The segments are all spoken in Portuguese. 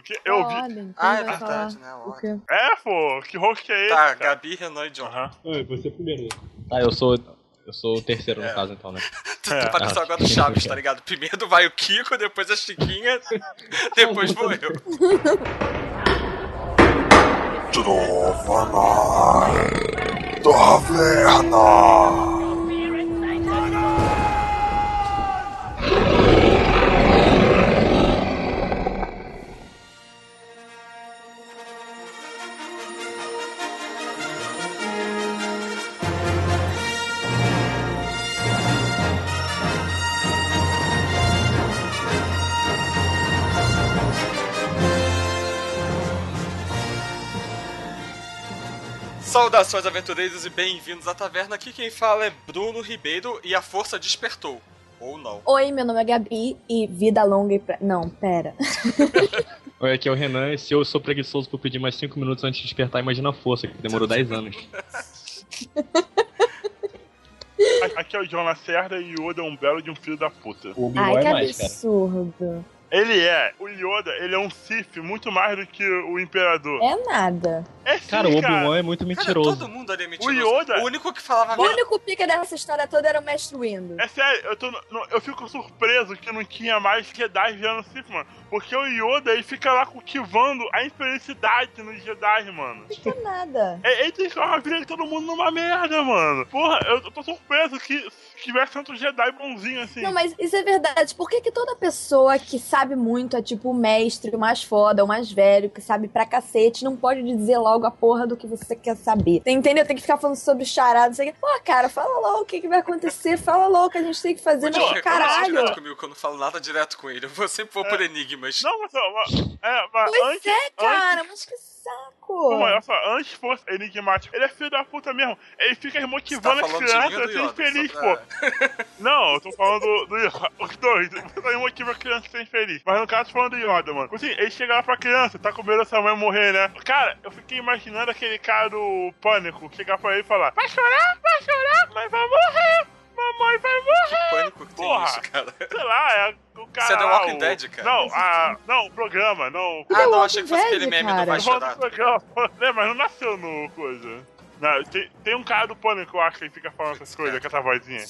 Porque eu vi. Então Ah, é verdade, né? o Olha. quê? É, pô, que host é esse? Tá, cara? Gabi, Renan e John. Aham. Oi, você primeiro. Tá, eu sou. Eu sou o terceiro É. no caso, então, né? Tu, É. tu pareceu agora do Chaves, tá ligado? Primeiro vai o Kiko, depois a Chiquinha, depois vou eu. Trova Taverna. Saudações, aventureiros, e bem-vindos à taverna. Aqui quem fala é Bruno Ribeiro e a força despertou. Ou não. Oi, meu nome é Gabi e vida longa e pra... Não, pera. Oi, aqui é o Renan, e se eu sou preguiçoso por pedir mais 5 minutos antes de despertar, imagina a força, que demorou 10 anos. Aqui é o John Lacerda e o Yoda é um belo de um filho da puta. O Ai, é que mais, cara. Ele é, o Yoda, ele é um Sith muito mais do que o Imperador. É nada. É sim, Cara, o Obi-Wan é muito Cara, mentiroso. todo mundo ali é mentiroso. O Yoda- O único que falava O único pica dessa história toda era o Mestre Windu. É sério, eu, tô, no- eu fico surpreso que não tinha mais Jedi virando Sith, mano. Porque o Yoda, ele fica lá cultivando a infelicidade nos Jedi, mano. Não é nada. É- Ele transforma a vida de todo mundo numa merda, mano. Porra, eu, eu tô surpreso que se tivesse tanto Jedi bonzinho assim. Não, mas isso é verdade. Por que, que toda pessoa que sabe muito é tipo o mestre, o mais foda, o mais velho, que sabe pra cacete, não pode dizer logo a porra do que você quer saber? Você entendeu? Tem que ficar falando sobre charada, não sei o quê. Pô, cara, fala logo o que, que vai acontecer, fala logo o que a gente tem que fazer, reclamar caralho. direto comigo, que eu não falo nada direto com ele. Eu vou sempre vou por enigmas. Não, mas, mas, é, mas Pois antes. é, cara, antes- mas que saco. Pô, mas olha só, antes fosse enigmático, ele é filho da puta mesmo. Ele fica Você tá motivando as crianças a do ser Yoda? infeliz, pô. Não, eu tô falando do, do Yoda. Os dois. Ele motiva a criança a ser infeliz. Mas no caso, tô falando do Yoda, mano. Assim, ele chega lá pra criança, tá com medo da sua mãe morrer, né? Cara, eu fiquei imaginando aquele cara do pânico chegar pra ele e falar: Vai chorar, vai chorar, mas vai morrer. Mamãe vai morrer. Pânico que tem Porra. isso, cara. Sei lá, é o cara. Você é The Walking o- Dead, cara? Não, a, não, o programa, não. Ah, não, Walking achei que fosse Dead, aquele meme do cara. Vai Eu falo Chorar. do programa, né? Mas não nasceu no coisa. Não, tem, tem um cara do pânico, eu acho, que fica falando essas coisas, com essa vozinha.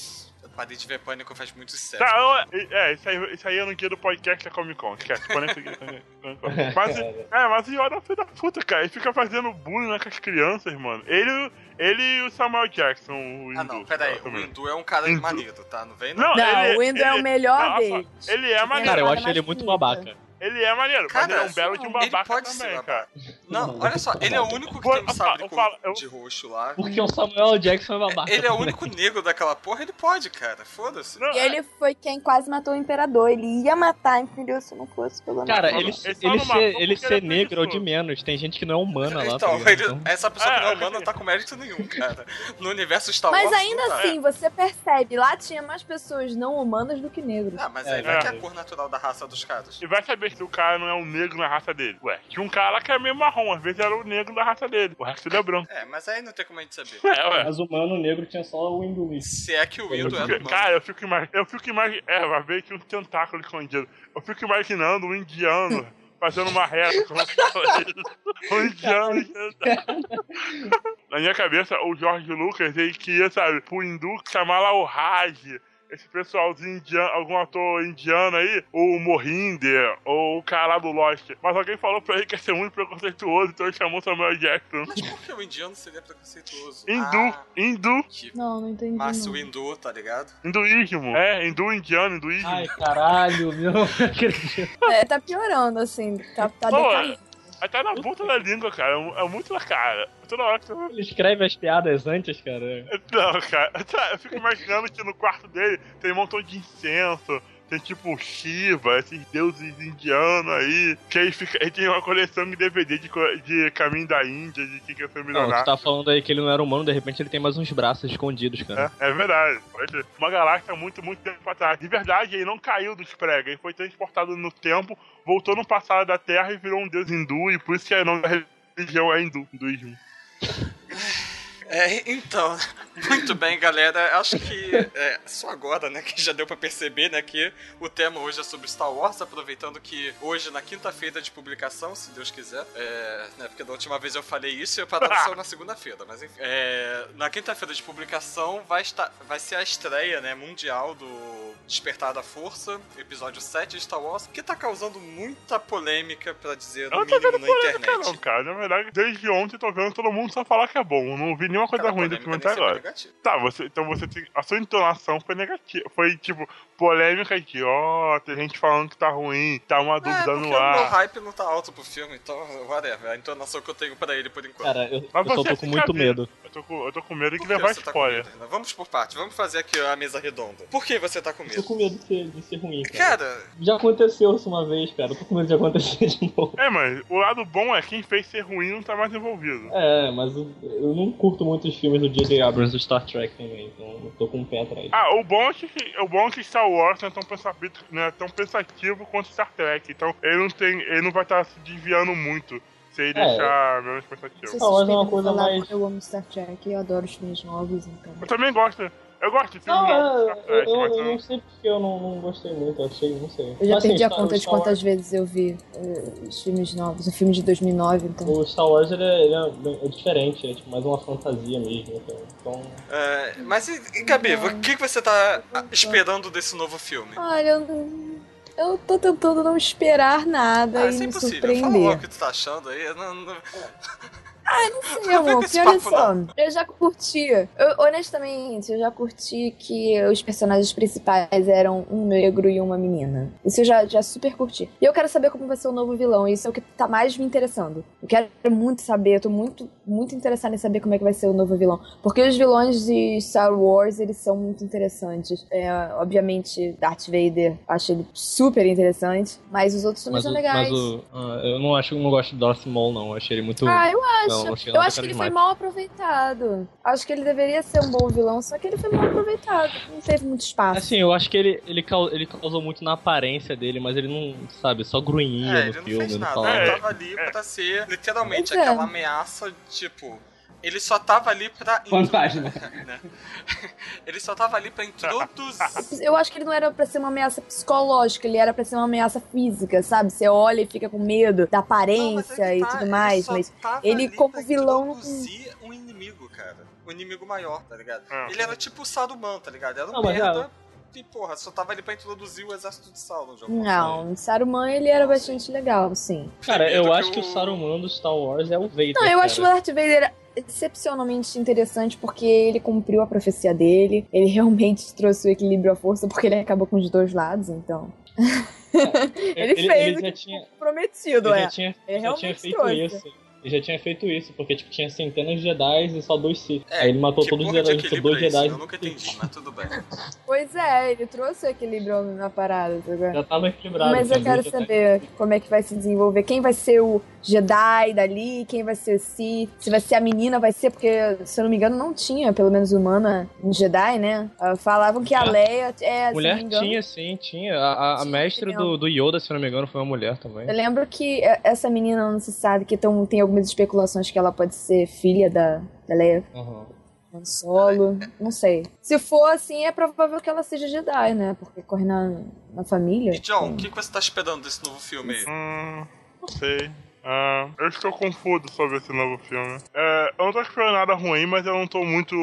Eu parei de ver Pânico faz muito séculos. Tá, eu- é, isso aí, isso aí é no guia do podcast da Comic Con, esquece. Pânico. Mas, é, mas o Yoda é filho da puta, cara. Ele fica fazendo bullying né, com as crianças, mano. Ele, ele e o Samuel Jackson, o Ah, hindu. não, peraí. O. Hindu é um cara Hindu. maneiro, tá? Não vem, Não, Não, ele- o Windu é o melhor não, deles. Ele é maneiro. Cara, eu acho ele muito babaca. Ele é maneiro, mas Cara, ele é um belo de um ele babaca pode ser também, babaca. cara. Não, olha só, ele é o único que Pô, tem um sabre falo- eu com- falo- eu- de roxo lá. Porque o Samuel Jackson é babaca. Ele é o único negro daquela porra, ele pode, cara. Foda-se. Não, E ele foi quem quase matou o imperador. Ele ia matar, entendeu? Se não fosse pelo Cara, ele, ele ele, ser, ele ser é negro é o de menos. Tem gente que não é humana lá. Então, tá ele- Então, essa pessoa que É, não é é humana que- não tá com mérito nenhum, cara. No universo Star Wars. Mas ainda assim, você percebe, lá tinha mais pessoas não humanas do que negros. Ah, mas É, aí vai é. que é a cor natural da raça dos caras. E vai saber se o cara não é um negro na raça dele. Ué, tinha um cara lá que era meio marrom, às vezes era o negro da raça dele. O resto dele é branco. É, mas aí não tem como a gente saber. É, ué. Mas humano negro tinha só o hinduísmo. Se é que o Windu é fico- cara, eu fico imaginando. Eu fico imaginando. É, vai ver que um tentáculo escondido. Eu fico imaginando um indiano fazendo uma reta. fosse um indiano. Na minha cabeça, o Jorge Lucas, ele queria, sabe, pro hindu chamar lá o Raj. Esse pessoalzinho indiano, algum ator indiano aí, ou o Mohinder, ou o cara do Lost. Mas alguém falou pra ele que ia ser muito preconceituoso, então ele chamou Samuel Jackson. Mas por que o indiano seria preconceituoso? Hindu, Ah, hindu, que Não, não entendi. não. o hindu, tá ligado? hinduísmo. É, hindu indiano, hinduísmo. Ai, caralho, meu. É, tá piorando, assim. Tá, tá Pô, Aí tá na ponta da língua, cara. É muito na cara. Toda hora que você Ele escreve as piadas antes, cara. Não, cara. Eu fico imaginando que no quarto dele tem um montão de incenso. Tem tipo Shiva, esses deuses indianos aí. Que aí fica. Aí tem uma coleção de DVD de, de Caminho da Índia, de quem quer ser Não, tu milionário. tá falando aí que ele não era humano, de repente ele tem mais uns braços escondidos, cara. É, é verdade. Pode ser. Uma galáxia muito, muito tempo pra trás. De verdade, ele não caiu dos pregos. Ele foi transportado no tempo, voltou no passado da Terra e virou um deus hindu. E por isso que o nome da religião é hindu, hinduísmo. É, então, Muito bem, galera. Acho que é só agora, né, que já deu pra perceber, né, que o tema hoje é sobre Star Wars, aproveitando que hoje, na quinta-feira de publicação, se Deus quiser, é, né, porque da última vez eu falei isso e eu parava só na segunda-feira, mas enfim. É, na quinta-feira de publicação vai, estar, vai ser a estreia, né, mundial do Despertar da Força, episódio 7 de Star Wars, que tá causando muita polêmica, pra dizer no não mínimo na polêmica, internet. não, cara. Na verdade, desde ontem tô vendo todo mundo só falar que é bom. Não vi nenhuma coisa Cara, ruim do filme até é agora. Tá, você, então você tem. A sua entonação foi negativa. Foi tipo, polêmica de, ó, tem gente falando que tá ruim, tá uma É, dúvida porque no o meu ar. hype não tá alto pro filme, então, whatever. A entonação que eu tenho pra ele por enquanto. Cara, eu, Mas eu você tô com muito medo. Eu tô com, eu tô com medo de levar tá spoiler. medo? Vamos por parte, vamos fazer aqui a mesa redonda. Por que você tá com Eu medo? tô com medo de ser, de ser ruim, cara. Cara, Já aconteceu isso uma vez, cara. Eu tô com medo de acontecer de novo. É, mas o lado bom é quem fez ser ruim não tá mais envolvido. É, mas eu, eu não curto muito os filmes do J.J. Abrams do Star Trek também, então eu tô com um pé atrás. Ah, o bom é que, o bom é que Star Wars não é tão pensativo, não é tão pensativo quanto Star Trek. Então ele não tem. ele não vai estar se desviando muito se ele É. deixar menos pensativo. Star Wars é uma coisa mais- Eu amo Star Trek, eu adoro os filmes novos, então. Eu também gosto. Eu gosto de filmes Não, é, Star eu, eu, eu não sei porque eu não, não gostei muito, eu achei, não sei. Eu já Mas, assim, perdi a Star- conta de Star Wars- quantas vezes eu vi eh, os filmes novos. O filme de 2009, então. O Star Wars ele é, ele é é diferente, é tipo mais uma fantasia mesmo. Então, então é, mas e, e Gabi, o que, que você tá ah, esperando desse novo filme? Olha, eu, eu tô tentando não esperar nada Ah, e isso é me impossível. Fala logo surpreender. o que tu tá achando aí. Não, não... Sim, amor, esse porque olha papo, só, eu já curti. Eu, honestamente, eu já curti que os personagens principais eram um negro e uma menina. Isso eu já, já super curti. E eu quero saber como vai ser o novo vilão. Isso é o que tá mais me interessando. Eu quero muito saber, eu tô muito, muito interessada em saber como é que vai ser o novo vilão. Porque os vilões de Star Wars, eles são muito interessantes. É, obviamente, Darth Vader, acho ele super interessante. Mas os outros também Mas, são o, legais. mas o, ah, eu não acho, eu não gosto do Darth Maul, não. Eu achei ele muito. Ah, eu acho. Não, não eu acho que ele foi carismático. mal aproveitado. Acho que ele deveria ser um bom vilão, só que ele foi mal aproveitado. Não teve muito espaço. Assim, eu acho que ele, ele, ele causou muito na aparência dele, mas ele não, sabe, só grunhia É, no ele não filme, fez não nada. falava. Ele É, tava ali pra ser literalmente é. aquela ameaça, tipo. Ele só tava ali pra. Fantasma. né? Ele só tava ali pra introduzir. Eu acho que ele não era pra ser uma ameaça psicológica, ele era pra ser uma ameaça física, sabe? Você olha e fica com medo da Não, aparência é que e tá, tudo ele mais, só mas tava ele, ali como pra vilão, não- introduzir um inimigo, cara. Um inimigo maior, tá ligado? É. Ele era tipo o Saruman, tá ligado? Era um Não, merda. E, porra, só tava ali pra introduzir o exército de Sauron. forma. Não, Saruman ele era bastante legal, sim. Cara, eu acho que o Saruman do Star Wars é o Vader. Não, eu cara. acho o Darth Vader excepcionalmente interessante porque ele cumpriu a profecia dele, ele realmente trouxe o equilíbrio à força porque ele acabou com os dois lados, então. ele, fez ele o já que tinha, prometido, ele é. já tinha, Ele já tinha feito trouxe. isso. Ele já tinha feito isso, porque tipo, tinha centenas de Jedi e só dois Sith. É, Aí ele matou que todos os Jedi, tipo, equilíbrio dois é isso? Jedi. Eu nunca entendi, mas tudo bem. Pois é, ele trouxe o equilíbrio na parada, tá vendo? Já tava equilibrado. Mas eu quero saber como é que vai se desenvolver. Quem vai ser o Jedi dali? Quem vai ser o Sith? Se vai ser a menina, vai ser, porque, se eu não me engano, não tinha, pelo menos humana, um Jedi, né? Ah, Falavam que a? Leia. É, Mulher engano, tinha, sim, tinha. A, a- a Tinha, mestre entendeu? do, do Yoda, se eu não me engano, foi uma mulher também. Eu lembro que é, essa menina não se sabe, que tão, tem algumas especulações que ela pode ser filha da, da Leia Uhum. Han Solo. Não sei. Se for assim, é provável que ela seja Jedi, né? Porque corre na, na família. E John, o que que você tá esperando desse novo filme aí? Hum, não sei. Ah, eu estou confuso sobre esse novo filme. É, eu não tô esperando nada ruim, mas eu não tô muito.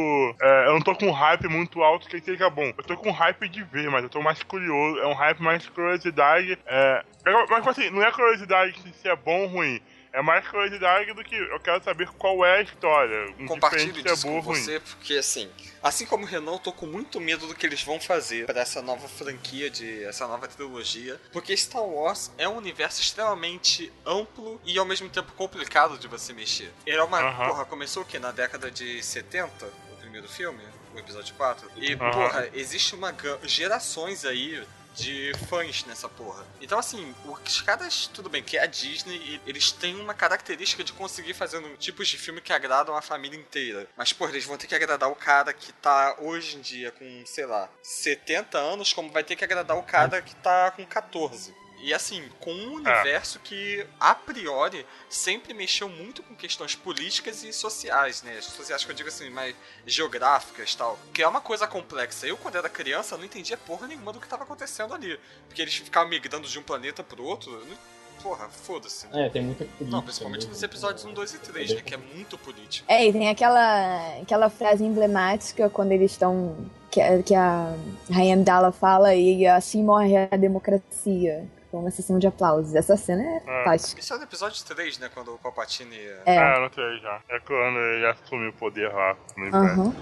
é, eu não tô com um hype muito alto que seja bom. Eu tô com hype de ver, mas eu tô mais curioso. É um hype mais de curiosidade. É, é- mas assim, não é curiosidade se é bom ou ruim. É mais curiosidade do que eu quero saber qual é a história. Compartilho indiferente se é com ruim. você, porque assim, assim como o Renan, eu tô com muito medo do que eles vão fazer pra essa nova franquia, de essa nova trilogia. Porque Star Wars é um universo extremamente amplo e ao mesmo tempo complicado de você mexer. Ele é uma. Aham. Porra, começou o quê? Na década de 70, o primeiro filme? O episódio 4? E, Aham. porra, existe uma gerações aí de fãs nessa porra. Então, assim, os caras, tudo bem, que é a Disney, eles têm uma característica de conseguir fazer tipos de filme que agradam a família inteira. Mas, porra, eles vão ter que agradar o cara que tá hoje em dia com, sei lá, 70 anos, como vai ter que agradar o cara que tá com 14. E assim, com um universo que, a priori, sempre mexeu muito com questões políticas e sociais, né? Sociais que eu digo assim, mais geográficas e tal. Que é uma coisa complexa. Eu, quando era criança, não entendia porra nenhuma do que estava acontecendo ali. Porque eles ficavam migrando de um planeta pro outro. Não porra, foda-se. É, tem muita política. Não, principalmente nos episódios 1, 2 e 3, né? Que é muito político. É, e tem aquela, aquela frase emblemática quando eles estão. Que, a- que a Rainha Amidala fala e assim morre a democracia. Com uma sessão de aplausos. Essa cena é É. fantástica. Isso é no episódio 3, né? Quando o Palpatine. É. É, não sei já. É quando ele assume o poder lá no Império. Aham.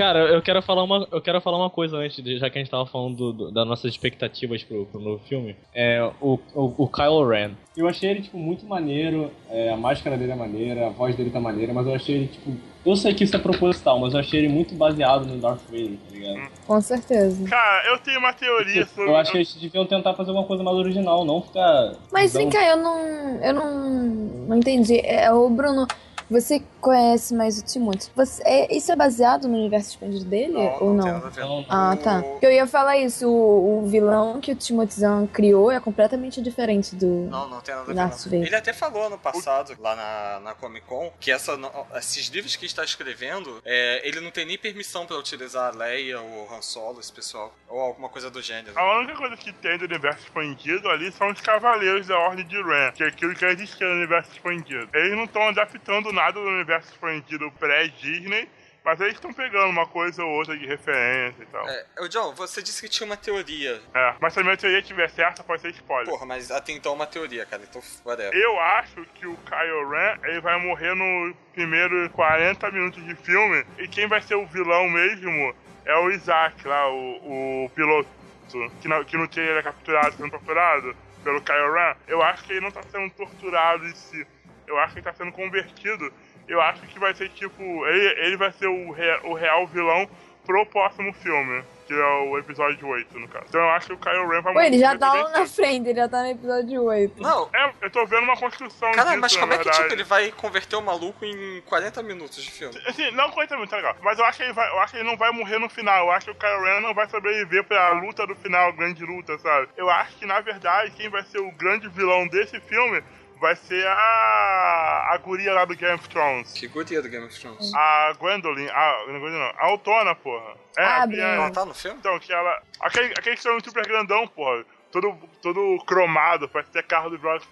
Cara, eu quero falar uma, eu quero falar uma coisa antes, de- já que a gente tava falando do- do- das nossas expectativas pro, pro novo filme. É o, o, o Kylo Ren. Eu achei ele, tipo, muito maneiro, é, a máscara dele é maneira, a voz dele tá maneira, mas eu achei ele, tipo... Eu sei que isso é proposital, mas eu achei ele muito baseado no Darth Vader, tá ligado? Com certeza. Cara, eu tenho uma teoria sobre. Eu acho que eles deviam tentar fazer uma coisa mais original, não ficar... Mas vem cá, eu não. Eu não. Não entendi. É, ô, Bruno, você conhece mais o Timothy. Você, é, isso é baseado no universo expandido dele? ou tem não? nada a ver. Não. Ah, tá. Porque eu ia falar isso, o, o vilão que o Timothy Zahn criou é completamente diferente do. Não, não tem nada a ver. Não. Ele até falou ano passado, lá na, na Comic Con, que essa, esses livros que está escrevendo, é, ele não tem nem permissão pra utilizar a Leia ou Han Solo, esse pessoal, ou alguma coisa do gênero. A única coisa que tem do universo expandido ali são os Cavaleiros da Ordem de Ren, que é aquilo que existia no universo expandido. Eles não estão adaptando nada do universo expandido pré-Disney, mas eles estão pegando uma coisa ou outra de referência e tal. É. É, ô John, você disse que tinha uma teoria. mas se a minha teoria estiver certa, pode ser spoiler. Porra, mas até então é uma teoria, cara, então whatever. Eu acho que o Kylo Ren ele vai morrer no primeiro 40 minutos de filme e quem vai ser o vilão mesmo é o Isaac lá, o, o piloto, que no, que no trailer é capturado, sendo torturado pelo Kylo Ren. Eu acho que ele não tá sendo torturado em si. Eu acho que ele tá sendo convertido. Eu acho que vai ser tipo. Ele, ele vai ser o, rea- o real vilão pro próximo filme. Que é o episódio 8, no caso. Então eu acho que o Kylo Ren vai Pô, ele já tá lá na frente, ele já tá no episódio 8. Não, É, eu tô vendo uma construção cara, disso, mas como na é que verdade. tipo, ele vai converter o maluco em 40 minutos de filme? Assim, não coisa muito legal. Mas eu acho que ele vai, eu acho que ele não vai morrer no final. Eu acho que o Kylo Ren não vai sobreviver pra luta do final, a grande luta, sabe? Eu acho que, na verdade, quem vai ser o grande vilão desse filme vai ser a. a guria lá do Game of Thrones. Que guria do Game of Thrones. A Gwendolyn. A, não é não. A Autona, porra. É, Ah, a. Ela tá no filme? Então, que ela. Aquele, aquele super grandão, porra. Todo, todo cromado, parece ter carro do Velozes.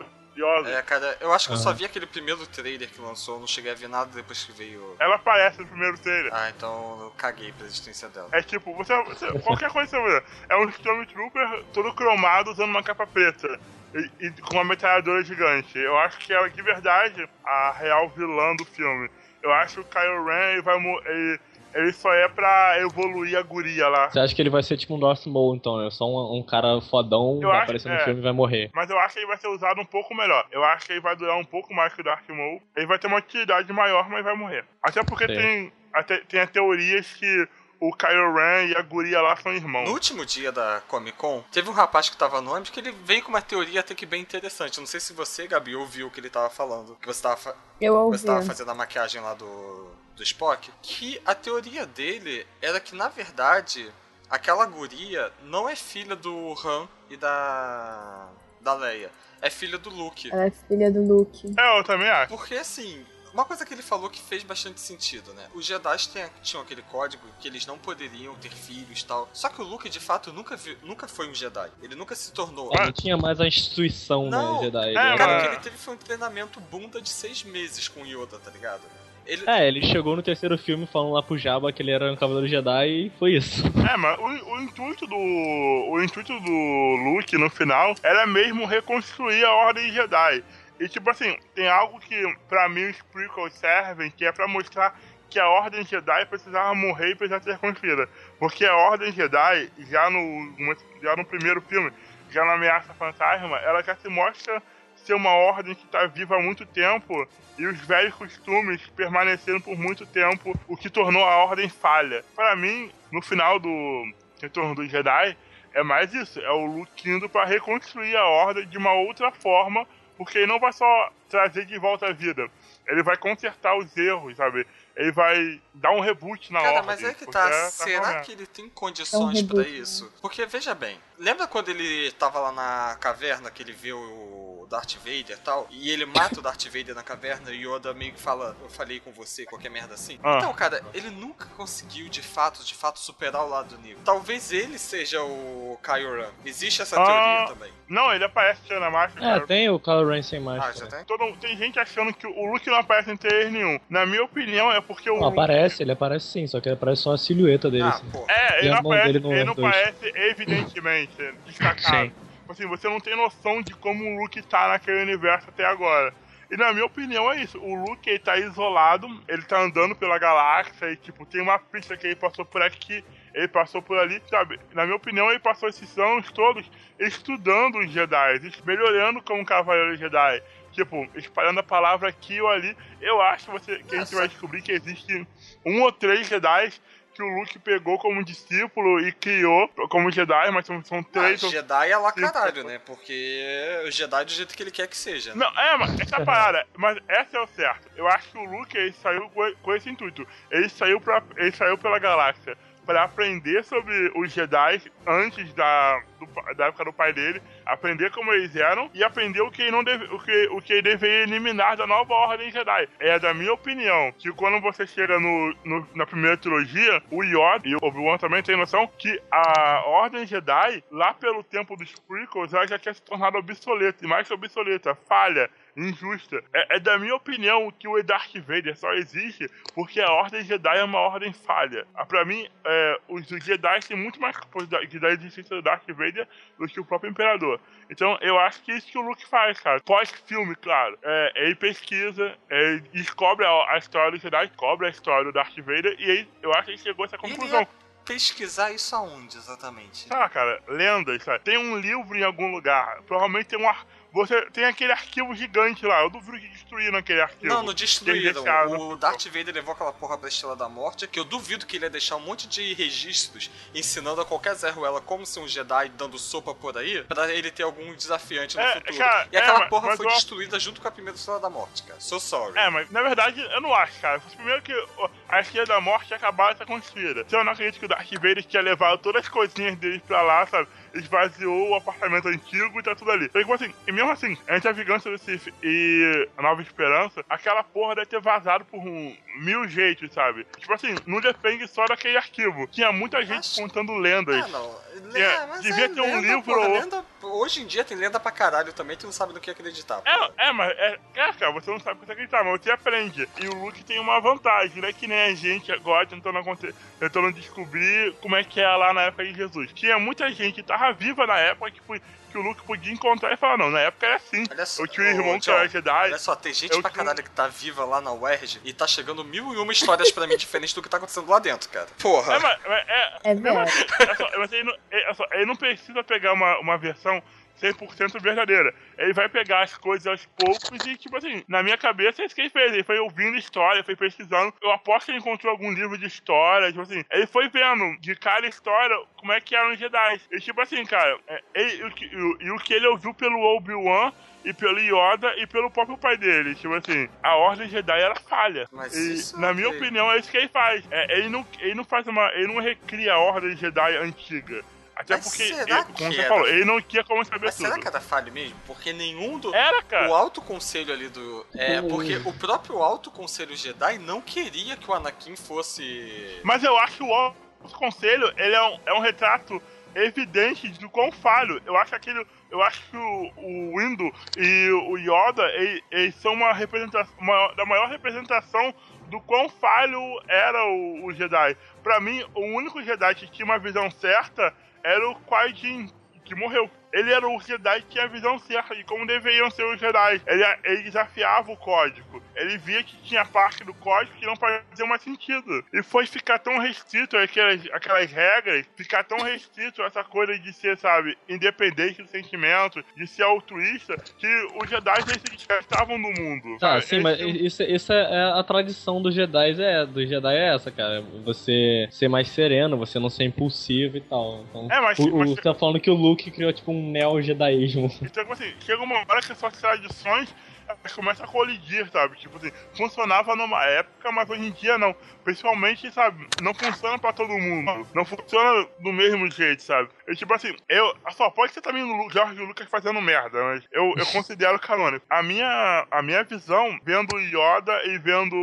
É, cara, eu acho que eu só vi aquele primeiro trailer que lançou, não cheguei a ver nada depois que veio. Ela aparece no primeiro trailer. Ah, então eu caguei pra existência dela. É tipo, você, você- qualquer coisa que você vê. É um Stormtrooper todo cromado usando uma capa preta. E, e com uma metralhadora gigante. Eu acho que ela, de verdade, a real vilã do filme. Eu acho que o Kylo Ren ele vai ele, ele só é pra evoluir a guria lá. Você acha que ele vai ser tipo um Darth Maul, então, né? Só um, um cara fodão, Eu vai acho- aparecer é. no filme e vai morrer. Mas eu acho que ele vai ser usado um pouco melhor. Eu acho que ele vai durar um pouco mais que o Darth Maul. Ele vai ter uma utilidade maior, mas vai morrer. Até porque tem, até, tem as teorias que o Kylo Ren e a guria lá são irmãos. No último dia da Comic Con, teve um rapaz que tava no ônibus que ele veio com uma teoria até que bem interessante. Não sei se você, Gabi, ouviu o que ele tava falando. Que você tava, fa- Eu ouvi. você tava fazendo a maquiagem lá do, do Spock. Que a teoria dele era que, na verdade, aquela guria não é filha do Han e da. da Leia. É filha do Luke. Ela é filha do Luke. É, eu também acho. Porque assim, uma coisa que ele falou que fez bastante sentido, né? Os Jedi tinham aquele código que eles não poderiam ter filhos e tal. Só que o Luke, de fato, nunca, vi- nunca foi um Jedi. Ele nunca se tornou. Não tinha mais a instituição, Não, né, Jedi. Ele é, era- Cara, o que ele teve foi um treinamento bunda de seis meses com o Yoda, tá ligado? Ele, É, ele chegou no terceiro filme falando lá pro Jabba que ele era um Cavaleiro Jedi e foi isso. É, mas o, o intuito do. O intuito do Luke no final era mesmo reconstruir a Ordem Jedi. E tipo assim, tem algo que pra mim os prequels servem, que é pra mostrar que a Ordem Jedi precisava morrer e precisava ser reconstruída. Porque a Ordem Jedi, já no, já no primeiro filme, já na Ameaça Fantasma, ela já se mostra ser uma ordem que está viva há muito tempo e os velhos costumes permaneceram por muito tempo, o que tornou a ordem falha. Para mim, no final do Retorno dos Jedi, é mais isso, é o Luke indo para reconstruir a ordem de uma outra forma porque ele não vai só trazer de volta a vida, ele vai consertar os erros, sabe? Ele vai dar um reboot na Cara, ordem. mas é que tá. é- Será tá que ele tem condições É um pra reboot, isso? Porque veja bem, lembra quando ele tava lá na caverna que ele vê o Darth Vader e tal? E ele mata o Darth Vader na caverna e Yoda meio que fala, eu falei com você, qualquer merda assim. Ah. Então, cara, ele nunca conseguiu de fato, de fato superar o lado do Neo. Talvez ele seja o Kylo Ren. Existe essa Ah. teoria também. Não, ele aparece tirando a máscara. É, cara. tem o Kylo Ren sem Ah, máscara. já tem? Todo, tem gente achando que o Luke não aparece em trailer nenhum. Na minha opinião, é porque o Não, Luke aparece, ele aparece sim, só que aparece só a silhueta dele. Ah, assim. pô. É, ele não aparece, ele não R2. aparece evidentemente destacado. Sim. Tipo Assim, você não tem noção de como o Luke tá naquele universo até agora. E na minha opinião é isso. O Luke ele tá isolado, ele tá andando pela galáxia e tipo, tem uma pista que ele passou por aqui, ele passou por ali, sabe? Na minha opinião, ele passou esses anos todos estudando os Jedi, melhorando como Cavaleiro Jedi. Tipo, espalhando a palavra aqui ou ali. Eu acho que, você, que a gente vai descobrir que existe um ou três Jedi que o Luke pegou como discípulo e criou como Jedi, mas são, são Ah, três. ou- Jedi é lá caralho, né? Porque o Jedi é do jeito que ele quer que seja. né? Não, é, mas essa parada, mas essa é o certo. Eu acho que o Luke ele saiu com, com esse intuito. Ele saiu, pra, ele saiu pela galáxia para aprender sobre os Jedi antes da, do da época do pai dele, aprender como eles eram e aprender o que não deve, o que, o que deveria eliminar da nova ordem Jedi. É da minha opinião que quando você chega no, no- na primeira trilogia, o Yoda e o Obi-Wan também tem noção que a ordem Jedi, lá pelo tempo dos prequels, ela já tinha se tornado obsoleta, e mais que obsoleta, falha, injusta. É, é da minha opinião que o Darth Vader só existe porque a Ordem Jedi é uma ordem falha. Ah, Pra mim, é, os Jedi têm muito mais capacidade da existência do Darth Vader do que o próprio Imperador. Então, eu acho que é isso que o Luke faz, cara. Pós-filme, claro. É, ele pesquisa, ele descobre a, a história do Jedi, descobre a história do Darth Vader, e aí eu acho que ele chegou a essa conclusão. pesquisar isso aonde, exatamente? Ah, cara, lendas? Tem um livro em algum lugar. Provavelmente tem um ar... Você tem aquele arquivo gigante lá. Eu duvido que destruíram aquele arquivo. Não, não destruíram. O Darth Vader levou aquela porra pra Estrela da Morte, que eu duvido que ele ia deixar um monte de registros ensinando a qualquer Zé Ruela como ser um Jedi dando sopa por aí, pra ele ter algum desafiante no É, futuro. cara, e aquela é, porra mas foi destruída junto com a primeira Estrela da Morte, cara. So sorry. É, mas na verdade eu não acho, cara. Foi primeiro que a Estrela da Morte acabaram essa construída. Então eu não acredito que o Darth Vader tinha levado todas as coisinhas deles pra lá, sabe? Esvaziou o apartamento antigo e tá tudo ali. Então, tipo assim, e mesmo assim, entre a Vingança do Sith e a Nova Esperança, aquela porra deve ter vazado por um mil jeitos, sabe? Tipo assim, não depende só daquele arquivo. Tinha muita gente Acho- contando lendas. Ah, não. Le- É, devia é ter um livro porra, ou- lenda- Hoje em dia tem lenda pra caralho também, tu não sabe no que acreditar. É, é, mas é, é, cara, você não sabe o que acreditar, mas você aprende. E o Luke tem uma vantagem, não é que nem a gente agora tentando, tentando descobrir como é que é lá na época de Jesus. Tinha muita gente que tava viva na época que, foi- que o Luke podia encontrar e falar, não, na época era assim. Olha só, Eu tinha um ô, irmão que John, era Jedi. Olha só, tem gente pra tinha- caralho que tá viva lá na UERJ e tá chegando mil e uma histórias pra mim diferentes do que tá acontecendo lá dentro, cara. Porra. É, mas, é, É verdade. é só, mas ele, não, é só, ele não precisa pegar uma, uma versão 100% verdadeira. Ele vai pegar as coisas aos poucos e, tipo assim, na minha cabeça é isso que ele fez. Ele foi ouvindo história, foi pesquisando. Eu aposto que ele encontrou algum livro de história, tipo assim. Ele foi vendo de cada história como é que eram os Jedi. E, tipo assim, cara, é, ele- e o- o que ele ouviu pelo Obi-Wan e pelo Yoda e pelo próprio pai dele. Tipo assim, a Ordem Jedi era falha. Mas e, na é minha opinião, é isso que ele faz. É, ele, não, ele não faz uma. Ele não recria a Ordem Jedi antiga. Até Mas porque, será ele- como você era? falou, ele não tinha como saber Mas tudo. será que era falha mesmo? Porque nenhum do. Era, cara. O alto conselho ali do. É, Ui. porque o próprio alto conselho Jedi não queria que o Anakin fosse. Mas eu acho que o Alto Conselho, ele é um, é um retrato evidente do quão falho. Eu acho que aquele. Eu acho que o, o Windu e o Yoda, eles, eles são uma representação. Uma, da maior representação do quão falho era o, o Jedi. Pra mim, o único Jedi que tinha uma visão certa era o Qui-Jin, que morreu. Ele era o Jedi que tinha a visão certa de como deveriam ser os Jedi. Ele, ele desafiava o código. Ele via que tinha parte do código que não fazia mais sentido. E foi ficar tão restrito aquelas, aquelas regras, ficar tão restrito essa coisa de ser, sabe, independente do sentimento, de ser altruísta, que os Jedi eles já estavam no mundo. Tá, sabe? sim, mas tinham- isso, isso é a tradição dos Jedi, é, dos Jedi é essa, cara. Você ser mais sereno, você não ser impulsivo e tal. Então, É, mas- o, mas- você tá falando que o Luke criou, tipo, um neo-jedaísmo. Então, tipo assim, chega uma hora que as suas tradições elas começam a colidir, sabe? Tipo assim, funcionava numa época, mas hoje em dia não. Principalmente, sabe, não funciona pra todo mundo. Não funciona do mesmo jeito, sabe? E, tipo assim, eu. Só pode ser também o Jorge Lucas fazendo merda, mas eu, eu considero canônico. A minha, a minha visão, vendo o Yoda e vendo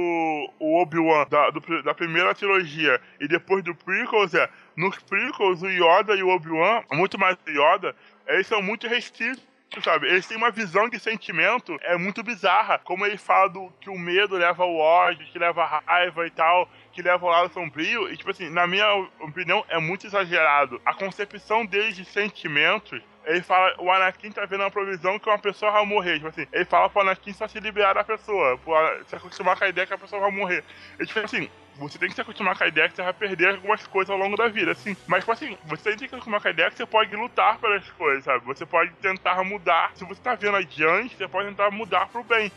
o Obi-Wan da, do- da primeira trilogia e depois do prequels é. Nos prequels, o Yoda e o Obi-Wan, muito mais o Yoda, eles são muito restritos sabe? Eles têm uma visão de sentimento é muito bizarra. Como ele fala do, que o medo leva ao ódio, que leva à raiva e tal, que leva ao lado sombrio. E, tipo assim, na minha opinião, é muito exagerado. A concepção deles de sentimentos. Ele fala, o Anakin tá vendo uma provisão que uma pessoa vai morrer. Tipo assim, ele fala pro Anakin só se liberar da pessoa, pro, se acostumar com a ideia que a pessoa vai morrer. E, tipo assim, você tem que se acostumar com a ideia que você vai perder algumas coisas ao longo da vida, assim. Mas, tipo assim, você tem que se acostumar com a ideia que você pode lutar pelas coisas, sabe? Você pode tentar mudar. Se você tá vendo adiante, você pode tentar mudar pro bem.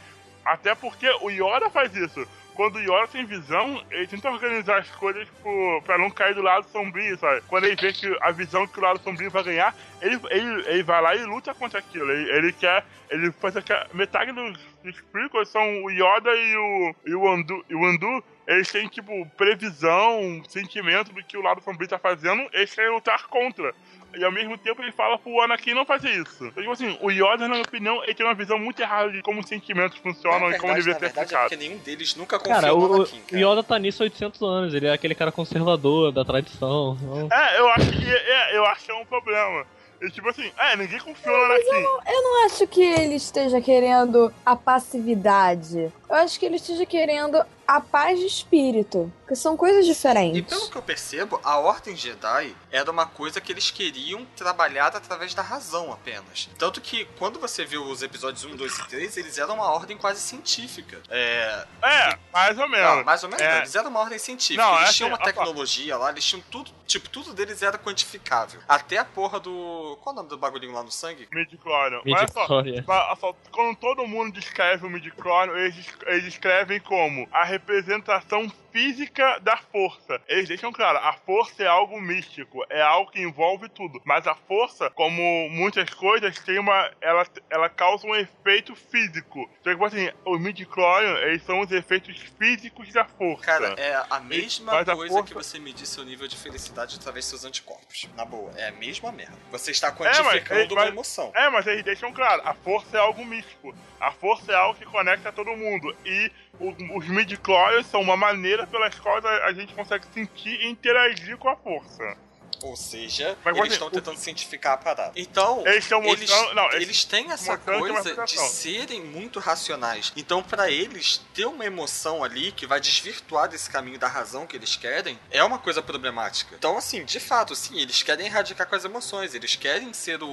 Até porque o Yoda faz isso. Quando o Yoda tem visão, ele tenta organizar as coisas pro, pra não cair do lado sombrio, sabe? Quando ele vê que a visão que o lado sombrio vai ganhar, ele, ele, ele vai lá e luta contra aquilo. Ele, ele quer. Ele faz aquela. Metade dos, dos prequels são o Yoda e o, e o Andu. E o Andu eles têm, tipo, previsão, sentimento do que o lado sombrio tá fazendo, eles querem lutar contra. E ao mesmo tempo ele fala pro Anakin não fazer isso. Então, tipo assim, o Yoda, na minha opinião, ele tem uma visão muito errada de como os sentimentos funcionam na e como na ser verdade é porque nenhum deles nunca confiou Cara, no o, Anakin, o cara. Yoda tá nisso há 800 anos, ele é aquele cara conservador da tradição. Então, É, eu acho que é, eu acho que é um problema. E, tipo assim, é, ninguém confiou no Anakin. Eu não acho que ele esteja querendo a passividade. Eu acho que ele esteja querendo a paz de espírito. Que são coisas E diferentes. pelo que eu percebo, a Ordem Jedi era uma coisa que eles queriam trabalhar através da razão apenas. Tanto que quando você viu os episódios 1, 2 e 3, eles eram uma ordem quase científica. É. É, mais ou menos. Não, mais ou menos, É. eles eram uma ordem científica. Não, eles é tinham assim, uma tecnologia lá, eles tinham tudo. Tipo, tudo deles era quantificável. Até a porra do. Qual é o nome do bagulhinho lá no sangue? Midichlorian. Olha só. Olha só, quando todo mundo descreve o midichlorian, eles, eles escrevem como a representação física da força. Eles deixam claro, a força é algo místico, é algo que envolve tudo. Mas a força, como muitas coisas, tem uma, ela, ela causa um efeito físico. Então, tipo assim, os midichlorian, eles são os efeitos físicos da força. Cara, é a mesma Mas a coisa força- que você medir seu nível de felicidade através dos seus anticorpos. Na boa, é a mesma merda. Você está mas- quantificando uma mas- emoção. É, mas eles deixam claro, a força é algo místico. A força é algo que conecta todo mundo. E os midichlorians são uma maneira pelas quais a, a gente consegue sentir e interagir com a força. Ou seja, Mas, eles estão o- tentando cientificar a parada. Então, Eles estão eles, mostrando. Não, eles, eles têm essa mostrando é coisa de serem muito racionais. Então, pra eles, ter uma emoção ali que vai desvirtuar desse caminho da razão que eles querem é uma coisa problemática. Então, assim, de fato, sim, eles querem erradicar com as emoções. Eles querem ser o,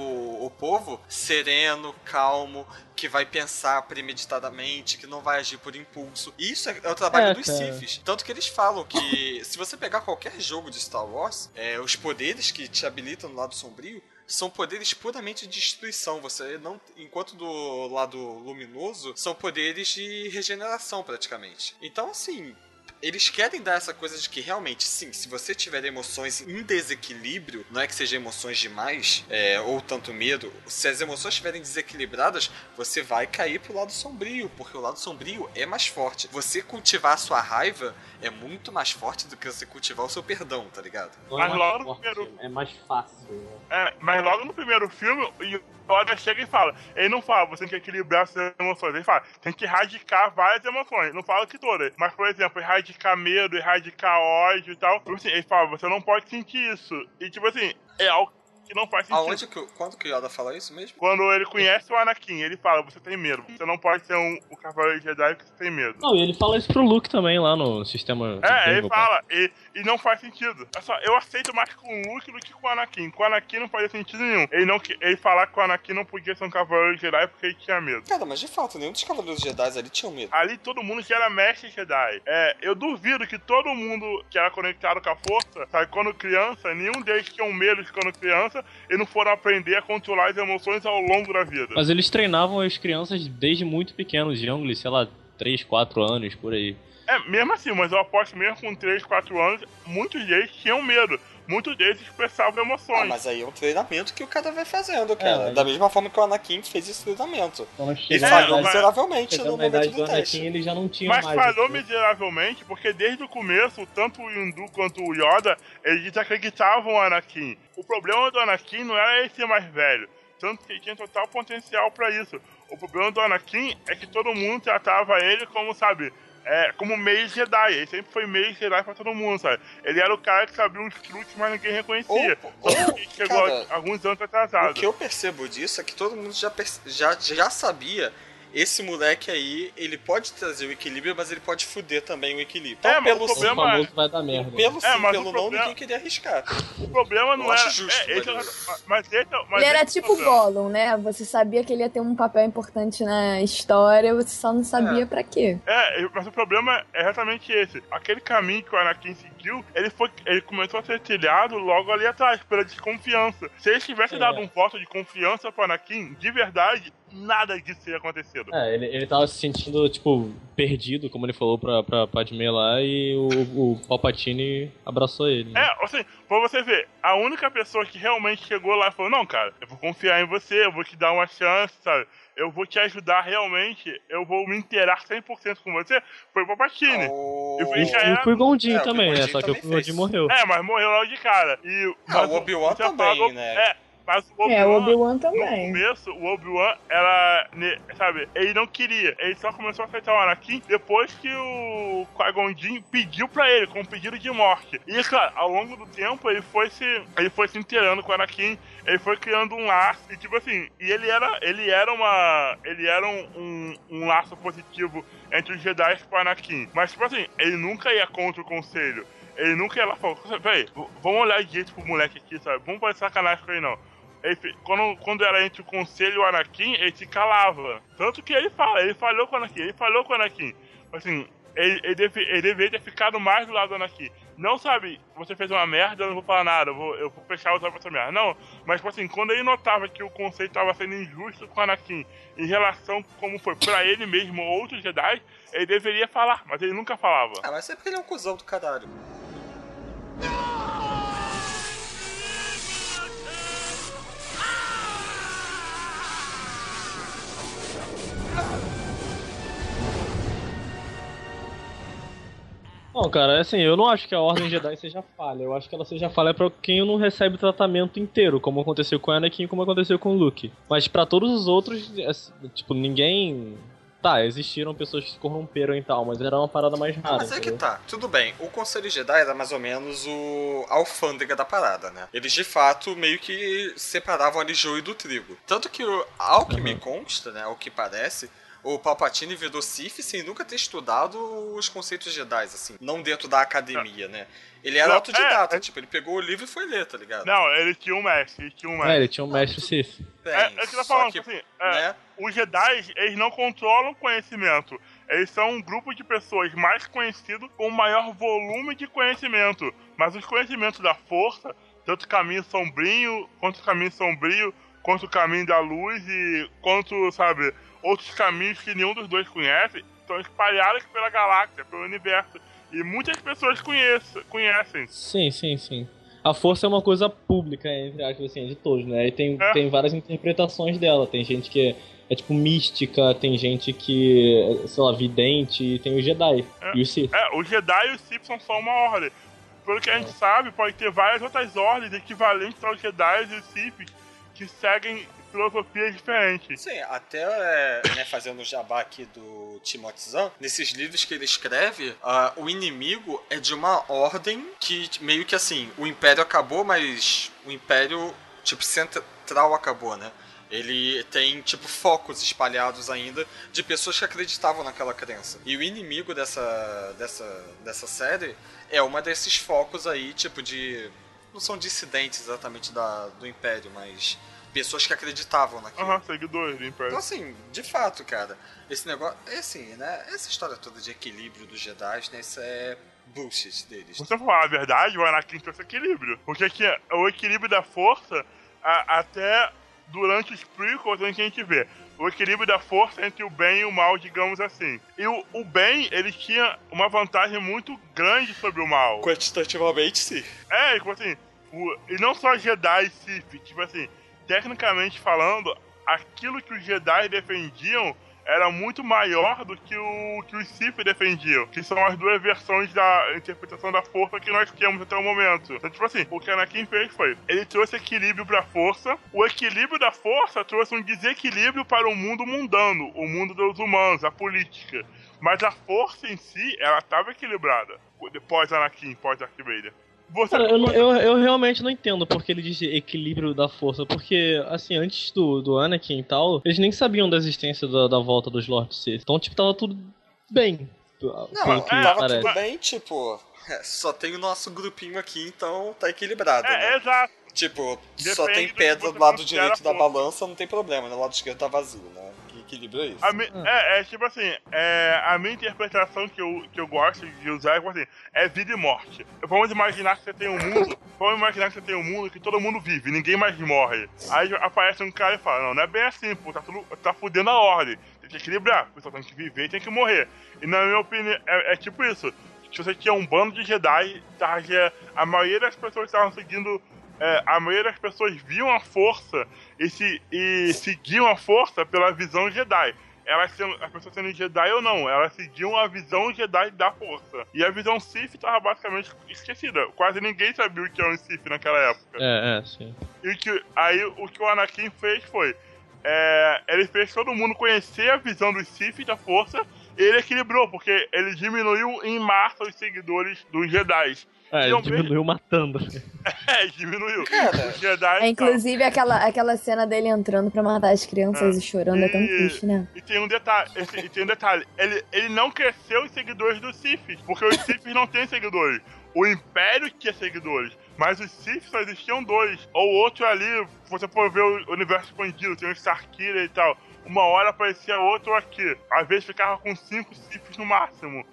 o povo sereno, calmo, que vai pensar premeditadamente, que não vai agir por impulso. E isso é, é o trabalho É, dos. Siths. Tanto que eles falam que se você pegar qualquer jogo de Star Wars, é, os poderes que te habilitam no lado sombrio são poderes puramente de destruição. Você não, enquanto do lado luminoso são poderes de regeneração praticamente. Então assim, eles querem dar essa coisa de que realmente, sim, se você tiver emoções em desequilíbrio, não é que seja emoções demais, é, ou tanto medo, se as emoções estiverem desequilibradas, você vai cair pro lado sombrio, porque o lado sombrio é mais forte. Você cultivar a sua raiva é muito mais forte do que você cultivar o seu perdão, tá ligado? Mas é logo mais no forte, primeiro- é mais fácil. né? é, mas logo no primeiro filme, Yoda chega e fala. Ele não fala, você tem que equilibrar suas emoções. Ele fala, tem que erradicar várias emoções. Não fala que todas. Mas, por exemplo, erradicar medo, erradicar ódio e tal. Tipo assim, ele fala, você não pode sentir isso. E, tipo assim, é algo que não faz sentido. Aonde que, o- quando que o Yoda fala isso mesmo? Quando ele conhece o Anakin, ele fala, você tem medo. Você não pode ser um, o Cavaleiro Jedi porque você tem medo. Não, e ele fala isso pro Luke também lá no sistema. É, ele Dagobah. fala, e, e não faz sentido. É só, eu aceito mais com o Luke do que com o Anakin. Com o Anakin não fazia sentido nenhum. Ele, não, que- ele falar que o Anakin não podia ser um Cavaleiro Jedi porque ele tinha medo. Cara, mas de fato, nenhum dos Cavaleiros Jedi ali tinham medo. Ali todo mundo que era mestre Jedi. É, eu duvido que todo mundo que era conectado com a força, sabe, quando criança, nenhum deles tinham medo de quando criança e não foram aprender a controlar as emoções ao longo da vida. Mas eles treinavam as crianças desde muito pequenos, Youngly, sei lá, 3, 4 anos, por aí. É, mesmo assim, mas eu aposto mesmo com 3, 4 anos, muitos deles tinham medo. Muitos deles expressavam emoções. Ah, mas aí é um treinamento que o cara vai fazendo, cara. mas- Da mesma forma que o Anakin fez esse treinamento. E falhou, miseravelmente no momento do do Anakin, teste. ele já não tinha Mas mais. falhou miseravelmente porque desde o começo, tanto o Yondu quanto o Yoda, eles acreditavam no Anakin. O problema do Anakin não era ele ser mais velho, tanto que ele tinha total potencial pra isso. O problema do Anakin é que todo mundo tratava ele como, sabe, é, como meio Jedi. Ele sempre foi meio Jedi pra todo mundo, sabe? Ele era o cara que sabia uns truques, mas ninguém reconhecia. Ou- ou, chegou cara, alguns anos O atrasado. que eu percebo disso é que todo mundo já, já, já sabia. Esse moleque aí, ele pode trazer o equilíbrio, mas ele pode fuder também o equilíbrio. Então, É, mas pelo o O problema sim, famoso vai dar merda. pelo sim, É, mas o pelo não, problema- ninguém queria arriscar. O problema não acho era. justo, é, esse mas- é- mas esse, mas Ele era esse é o tipo problema. Gollum, né? Você sabia que ele ia ter um papel importante na história, você só não sabia pra quê. É, mas o problema é exatamente esse. Aquele caminho que o Anakin seguiu, ele foi, ele começou a ser trilhado logo ali atrás, pela desconfiança. Se ele tivesse É. dado um voto de confiança pro Anakin, de verdade, nada disso teria acontecido. É, ele, ele tava se sentindo, tipo, perdido, como ele falou pra, pra Padme lá, e o, o Palpatine abraçou ele. né? É, assim, pra você ver, a única pessoa que realmente chegou lá e falou, não, cara, eu vou confiar em você, eu vou te dar uma chance, sabe? Eu vou te ajudar realmente, eu vou me inteirar 100% com você, foi o. O... Fui- já E era- o Qui-Gon Jinn É, o também, né? Qui-Gon Jinn Só que o. Jinn morreu. É, mas morreu logo de cara. E, Ah, mas o Obi-Wan também, falou- né? É, mas o Obi-Wan... É, o Obi-Wan No também. começo, o Obi-Wan era, sabe, ele não queria. Ele só começou a aceitar o Anakin depois que o Jinn pediu pra ele, com um pedido de morte. E, claro, ao longo do tempo, ele foi se, ele foi se inteirando com o Anakin, ele foi criando um laço, e tipo assim, e ele era, ele era uma, ele era um, um, um laço positivo entre os Jedi e o Anakin. Mas, tipo assim, ele nunca ia contra o conselho. Ele nunca ia lá e falou, peraí, vamos olhar direito pro moleque aqui, sabe? Vamos fazer sacanagem com ele, não. Ele quando, quando era entre o conselho e o Anakin, ele se calava. Tanto que ele fala, ele falhou com o Anakin, ele falhou com o Anakin. Assim, ele, ele, deve, ele deveria ter ficado mais do lado do Anakin. Não, sabe, você fez uma merda, eu não vou falar nada, eu vou, eu vou fechar os olhos pra essa merda. Não, mas tipo assim, quando ele notava que o conceito estava sendo injusto com o Anakin em relação como foi pra ele mesmo ou outros Jedi, ele deveria falar, mas ele nunca falava. Ah, mas é porque ele é um cuzão do caralho. Não, cara, assim, eu não acho que a Ordem Jedi seja falha. Eu acho que ela seja falha pra quem não recebe o tratamento inteiro, como aconteceu com o Anakin e como aconteceu com o Luke. Mas pra todos os outros, é, tipo, ninguém. Tá, existiram pessoas que se corromperam e tal, mas era uma parada mais rara. Mas é que tá, tudo bem. O Conselho Jedi era mais ou menos o a alfândega da parada, né? Eles de fato meio que separavam ali joio do trigo. Tanto que, ao que me consta, né, ao que parece, o Palpatine virou Sith sem nunca ter estudado os conceitos Jedi, assim, não dentro da academia, né? Ele era Não, autodidata, é, é- tipo, ele pegou o livro e foi ler, tá ligado? Não, ele tinha um mestre, ele tinha um mestre. É, ele tinha um mestre Sith. Tem, É, é que só falando, que, assim, é, né? os Jedi, eles não controlam conhecimento. Eles são um grupo de pessoas mais conhecido com maior volume de conhecimento. Mas os conhecimentos da força, tanto o caminho sombrio, quanto o caminho sombrio, quanto o caminho da luz e quanto, sabe, outros caminhos que nenhum dos dois conhece, estão espalhados pela galáxia, pelo universo. E muitas pessoas conhecem. conhecem. Sim, sim, sim. A força é uma coisa pública, entre aspas, assim, de todos, né? E tem, É. tem várias interpretações dela. Tem gente que é, é, tipo mística, tem gente que é, sei lá, vidente, e tem os Jedi É. e os Sith. É, os Jedi e os Sith são só uma ordem. Pelo que a gente sabe, pode ter várias outras ordens equivalentes aos Jedi e os Sith que seguem filosofias diferentes. Sim, até é, né, fazendo o jabá aqui do Timothy nesses livros que ele escreve, ah, o inimigo é de uma ordem que meio que assim, o Império acabou, mas o Império tipo, central acabou, né? Ele tem, tipo, focos espalhados ainda de pessoas que acreditavam naquela crença. E o inimigo dessa, dessa, dessa série é uma desses focos aí, tipo, de. Não são dissidentes exatamente da, do Império, mas pessoas que acreditavam naquilo. Aham, seguidores do Império. Então, assim, de fato, cara, esse negócio. É assim, né? Essa história toda de equilíbrio dos Jedi, né? Isso é bullshit deles. Você falar a verdade, o Anakin trouxe equilíbrio. Porque aqui, o equilíbrio da força, a- até durante os prequels, a gente vê o equilíbrio da força entre o bem e o mal, digamos assim. E o, o bem, ele tinha uma vantagem muito grande sobre o mal. Quantitativamente, sim. É, tipo assim, o- e não só Jedi e Sith, tipo assim, tecnicamente falando, aquilo que os Jedi defendiam era muito maior do que o que os Sith defendiam, que são as duas versões da interpretação da força que nós temos até o momento. Então, tipo assim, o que Anakin fez foi, ele trouxe equilíbrio pra força, o equilíbrio da força trouxe um desequilíbrio para o mundo mundano, o mundo dos humanos, a política. Mas a força em si, ela estava equilibrada. Depois Anakin, pós Darth Vader. Você Cara, eu, não- eu, eu realmente não entendo porque ele diz equilíbrio da força. Porque, assim, antes do, do Anakin e tal, eles nem sabiam da existência da, da volta dos Lords Sith. Então, tipo, tava tudo bem. Não, que tava parece. tudo bem, tipo. é, só tem o nosso grupinho aqui, então tá equilibrado. É, né? é exato. Tipo, só Depende tem do que pedra do lado direito da balança, não tem problema, né? O lado esquerdo tá vazio, né? É isso? A mi- é, é tipo assim, é, a minha interpretação que eu, que eu gosto de usar é tipo assim, é vida e morte. Vamos imaginar que você tem um mundo, vamos imaginar que você tem um mundo que todo mundo vive, ninguém mais morre. Aí aparece um cara e fala, não, não é bem assim, pô, tá, tudo, tá fudendo a ordem. Tem que equilibrar, o pessoal tem que viver e tem que morrer. E na minha opinião, é, é tipo isso. Se você tinha um bando de Jedi, tá, a maioria das pessoas estavam seguindo é, a maioria das pessoas viam a força e, se, e seguiam a força pela visão Jedi. Elas sendo, as pessoas sendo Jedi ou não, elas seguiam a visão Jedi da força. E a visão Sith estava basicamente esquecida. Quase ninguém sabia o que era um Sith naquela época. É, é, sim. E que, aí o que o Anakin fez foi. é, ele fez todo mundo conhecer a visão dos Sith da força. E ele equilibrou, porque ele diminuiu em massa os seguidores dos Jedi. É, E ele diminuiu matando. É, diminuiu. Cara, Jedi. É, inclusive, aquela, aquela cena dele entrando pra matar as crianças É. e chorando é tão E- triste, né? E tem um detalhe, esse- e tem um detalhe, ele, ele não cresceu os seguidores dos Sith, porque os Sith não têm seguidores. O Império tinha seguidores, mas os Sith só existiam dois. Ou outro ali, você for ver o universo expandido, tem o Starkiller e tal. Uma hora aparecia outro aqui. Às vezes ficava com cinco Siths no máximo.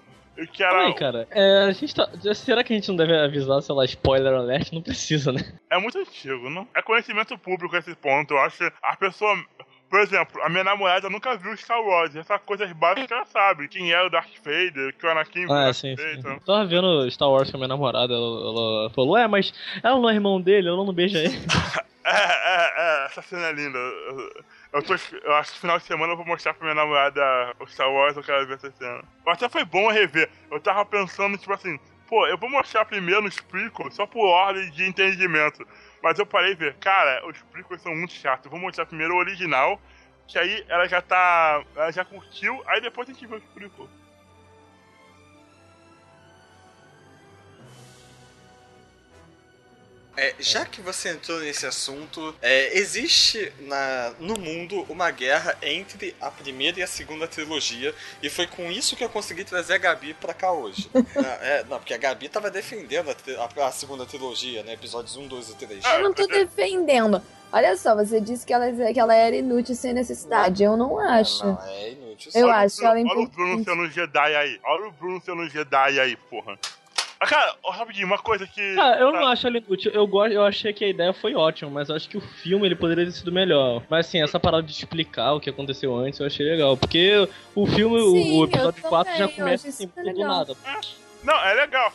Que era. Aí, cara, é, a gente tá. Será que a gente não deve avisar, sei lá, spoiler alert? Não precisa, né? É muito antigo, não? É conhecimento público esse ponto. Eu acho que a pessoa. Por exemplo, a minha namorada nunca viu Star Wars. Essas coisas básicas ela sabe. Quem é o Darth Vader, que o Anakin Ah, Darth sim, Vader, sim. então. Tava vendo Star Wars com a minha namorada, ela, ela falou, é, mas ela não é irmão dele, ela não beija ele. É, é, é, essa cena é linda. Eu, tô, eu acho que final de semana eu vou mostrar pra minha namorada o Star Wars, eu quero ver essa cena. Até foi bom rever. Eu tava pensando, tipo assim, pô, eu vou mostrar primeiro nos prequels, só por ordem de entendimento. Mas eu parei de ver, cara, os prequels são muito chatos. Eu vou mostrar primeiro o original, que aí ela já tá. Ela já curtiu, aí depois a gente vê os prequels. É, já que você entrou nesse assunto, é, existe na, no mundo uma guerra entre a primeira e a segunda trilogia, e foi com isso que eu consegui trazer a Gabi pra cá hoje. não, é, não, porque a Gabi tava defendendo a, a- a segunda trilogia, né? Episódios 1, 2 e 3. Eu não tô defendendo. Olha só, você disse que ela, que ela era inútil sem necessidade. Eu não acho. Não, é inútil. Eu Olha acho Bruno- ela Olha o Bruno sendo Jedi aí. Olha o Bruno sendo Jedi aí, porra. Ah, cara, rapidinho, uma coisa que. Ah, eu tá- não acho ele inútil. Eu, gosto, eu achei que a ideia foi ótima, mas eu acho que o filme ele poderia ter sido melhor. Mas assim, essa parada de explicar o que aconteceu antes eu achei legal. Porque o filme, o- Sim, o episódio 4 já começa assim, super do legal. nada. Não, é legal.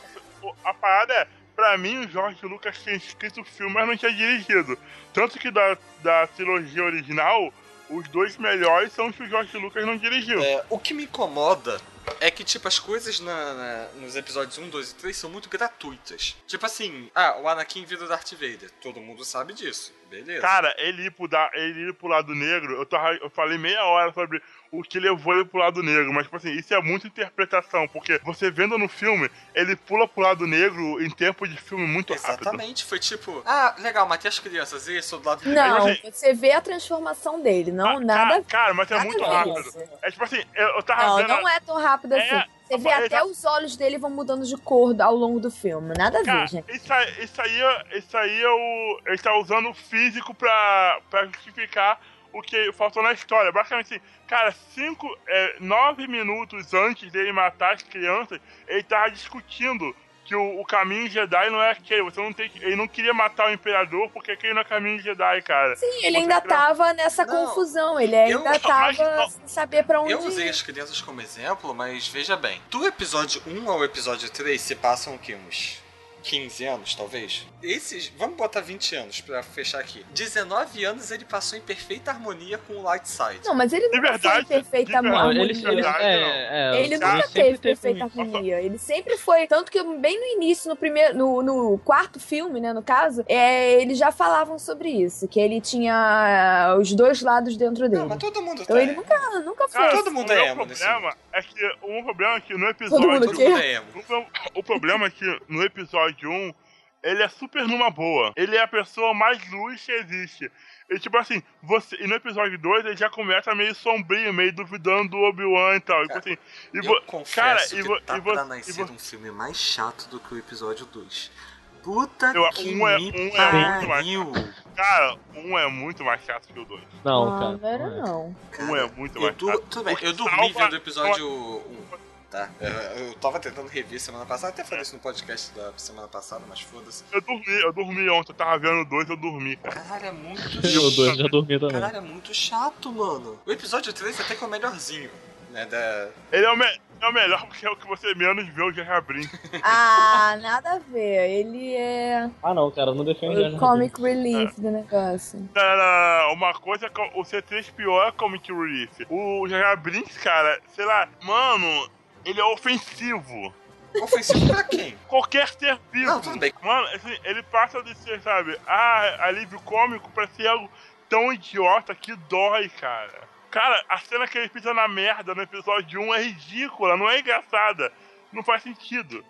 A parada é, pra mim, o Jorge Lucas tinha escrito o filme, mas não tinha dirigido. Tanto que da, da trilogia original, os dois melhores são os que o Jorge Lucas não dirigiu. É, o que me incomoda é que, tipo, as coisas na, na- nos episódios 1, 2 e 3 são muito gratuitas. Tipo assim, ah, o Anakin vira o Darth Vader. Todo mundo sabe disso. Beleza. Cara, ele ir, pro, da- ele ir pro lado negro, eu, tava, eu falei meia hora sobre o que levou ele pro lado negro, mas, tipo assim, isso é muita interpretação, porque você vendo no filme, ele pula pro lado negro em tempo de filme muito rápido. Exatamente, foi tipo, ah, legal, matei as crianças, e sou do lado negro. Não, assim- você vê a transformação dele, não Ah, nada. Cara, cara, mas é muito rápido. É tipo assim, eu, eu tava Não, vendo. não é tão rápido É, assim. Você vê até os olhos dele vão mudando de cor ao longo do filme. Nada a Cara, ver, gente. isso aí, isso aí, é- isso aí é o. Ele tá usando o físico pra, pra justificar o que faltou na história. Basicamente assim, cara, cinco, é, nove minutos antes dele matar as crianças, ele tava discutindo que o, o caminho Jedi não é aquele. Você não tem, que- ele não queria matar o Imperador porque aquele não é caminho Jedi, cara. Sim, ele você ainda tava nessa Não, confusão. Ele eu- ainda mas tava não- sem saber pra onde Eu usei ir. as crianças como exemplo, mas veja bem. Do episódio 1 ao episódio 3 se passam o quê? Uns 15 anos, talvez? Esses. Vamos botar 20 anos pra fechar aqui. 19 anos ele passou em perfeita harmonia com o Light Side. Não, mas ele nunca foi perfeita harmonia. ele, é, é, nunca teve teve perfeita harmonia. Ele sempre foi. Tanto que bem no início, no primeiro. No, no quarto filme, né, no caso, é, eles já falavam sobre isso. Que ele tinha os dois lados dentro dele. Não, mas todo mundo Então tá. ele nunca, nunca foi. Cara, todo mundo o é emo nesse problema é que o problema é que no episódio mundo Todo mundo é emo. O, o problema é que no episódio 1, ele é super numa boa. Ele é a pessoa mais luz que existe. E tipo assim, você. E no episódio 2 ele já começa meio sombrio, meio duvidando do Obi-Wan e tal. E, tipo assim, e Eu vo- confesso cara, que e vo- tá e vo- pra e nascer vo- um filme mais chato do que o episódio 2. Puta Eu- que um é- um é muito mais pariu. Cara, um é muito mais chato que o 2. Não, cara. não era não é. não. Um é muito mais chato. Tudo bem, eu dormi vendo o episódio 1. Tá? Eu, eu tava tentando rever semana passada, até falei isso no podcast da semana passada, mas foda-se. Eu dormi, eu dormi ontem, eu tava vendo o 2, eu dormi, cara. Caralho, é muito E o dois já dormia também. Caralho, é muito chato, mano. O episódio 3 até que é o melhorzinho, né? Da... Ele é o, me- é o melhor porque é o que você menos vê o Jar Brinks. Ah, nada a ver. Ele é Ah, não, cara, não defende o comic relief do negócio. Não, não, não. Uma coisa é que o C3PO é Comic Relief. O Jar Brinks, cara, sei lá, mano, ele é ofensivo. Ofensivo pra quem? Qualquer ser vivo. Não, tudo bem. Mano, assim, ele passa de ser, sabe, ah, alívio cômico pra ser algo tão idiota que dói, cara. Cara, a cena que ele pisa na merda no episódio 1 é ridícula, não é engraçada. Não faz sentido.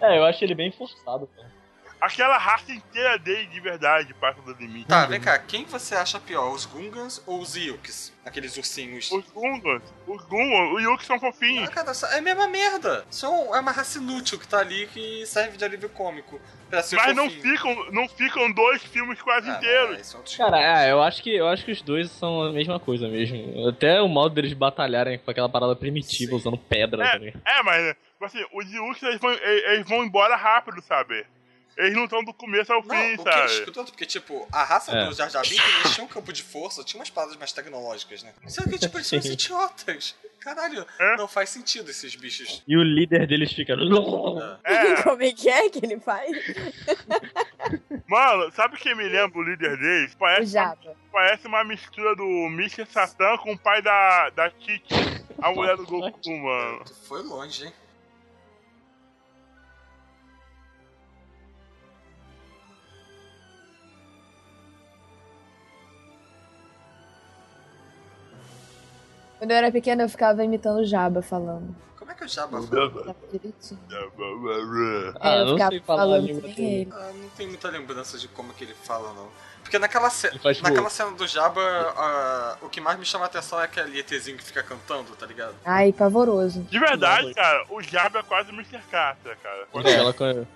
É, eu acho ele bem forçado, cara. Aquela raça inteira dele de verdade passa do limite. Tá, vem cá, quem você acha pior, os Gungans ou os Yukes? Aqueles ursinhos. Os Gungans, os Gungans, os Yuki são fofinhos. Ah, cara, é a mesma merda. São, é uma raça inútil que tá ali que serve de alívio cômico. Pra ser Mas não ficam, não ficam dois filmes quase Ah, inteiros. é, isso é outro Cara, é, eu acho que eu acho que os dois são a mesma coisa mesmo. Até o modo deles batalharem com aquela parada primitiva, Sim. usando pedra, É. ligado? É, mas assim, os Yuki eles vão, eles eles vão embora rápido, sabe? Eles não estão do começo ao Não, fim, o que é sabe? escroto, porque, tipo, a raça É. do Jar Jar Binks, eles tinham um campo de força, tinha umas paradas mais tecnológicas, né? Só que, tipo, eles são idiotas. Caralho, É? não faz sentido esses bichos. E o líder deles fica. É, Como é que é que ele faz? mano, sabe quem me lembra o líder deles? O Parece, Japa. parece uma mistura do Mr. Satan com o pai da, da Titi, a mulher do Goku, mano. Tu foi longe, hein? Quando eu era pequena, eu ficava imitando o Jabba falando. Como é que o Jabba fala? Ah, eu não ficava sei falar a falando dele. ele. Ah, não tem muita lembrança de como que ele fala, não. Porque naquela, ce... Naquela cena do Jabba, ah, o que mais me chama a atenção é aquele ETzinho que fica cantando, tá ligado? Ai, pavoroso. De verdade, cara, o Jabba é quase Mr. Carter, cara. Ela com-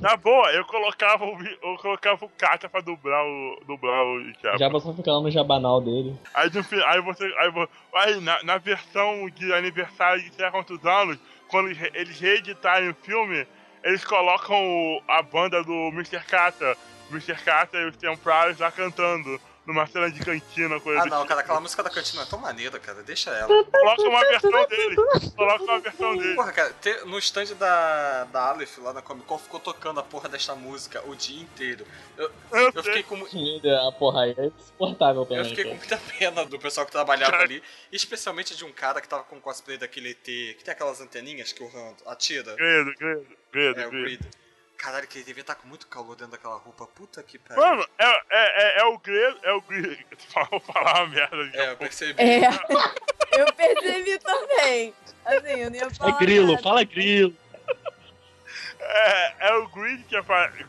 Na boa, eu colocava o, eu colocava o Carter pra dublar o, dublar o Jabba. Já passou ficar lá no jabanal dele. Aí, no aí você. Aí, aí na, na versão de aniversário de sei lá quantos anos, quando eles, re- eles reeditarem o filme, eles colocam o- a banda do Mr. Carter. Mr. Carter e os Templários lá cantando numa cena de cantina, coisa Ah não, tipo. cara, aquela música da cantina é tão maneira, cara. Deixa ela. Coloca uma versão dele. Coloca uma versão dele. Porra, cara, te- no stand da, da Aleph lá na Comic Con ficou tocando a porra desta música o dia inteiro. Eu, Eu eu fiquei com. mu- A porra aí é insuportável Eu também. fiquei com muita pena do pessoal que trabalhava Cara. ali, especialmente de um cara que tava com cosplay daquele ET, que tem aquelas anteninhas que o Han atira. Gredo, gredo, gredo, É, o gredo. Creed. Caralho, que ele devia estar com muito calor dentro daquela roupa. Puta que pariu. Mano, é, é, é, é o gredo, é o gredo. Vou falar uma merda. É, eu percebi. É. Eu percebi também. Assim, eu não ia É falar. grilo, nada. fala grilo. É, é o Greed que aparece.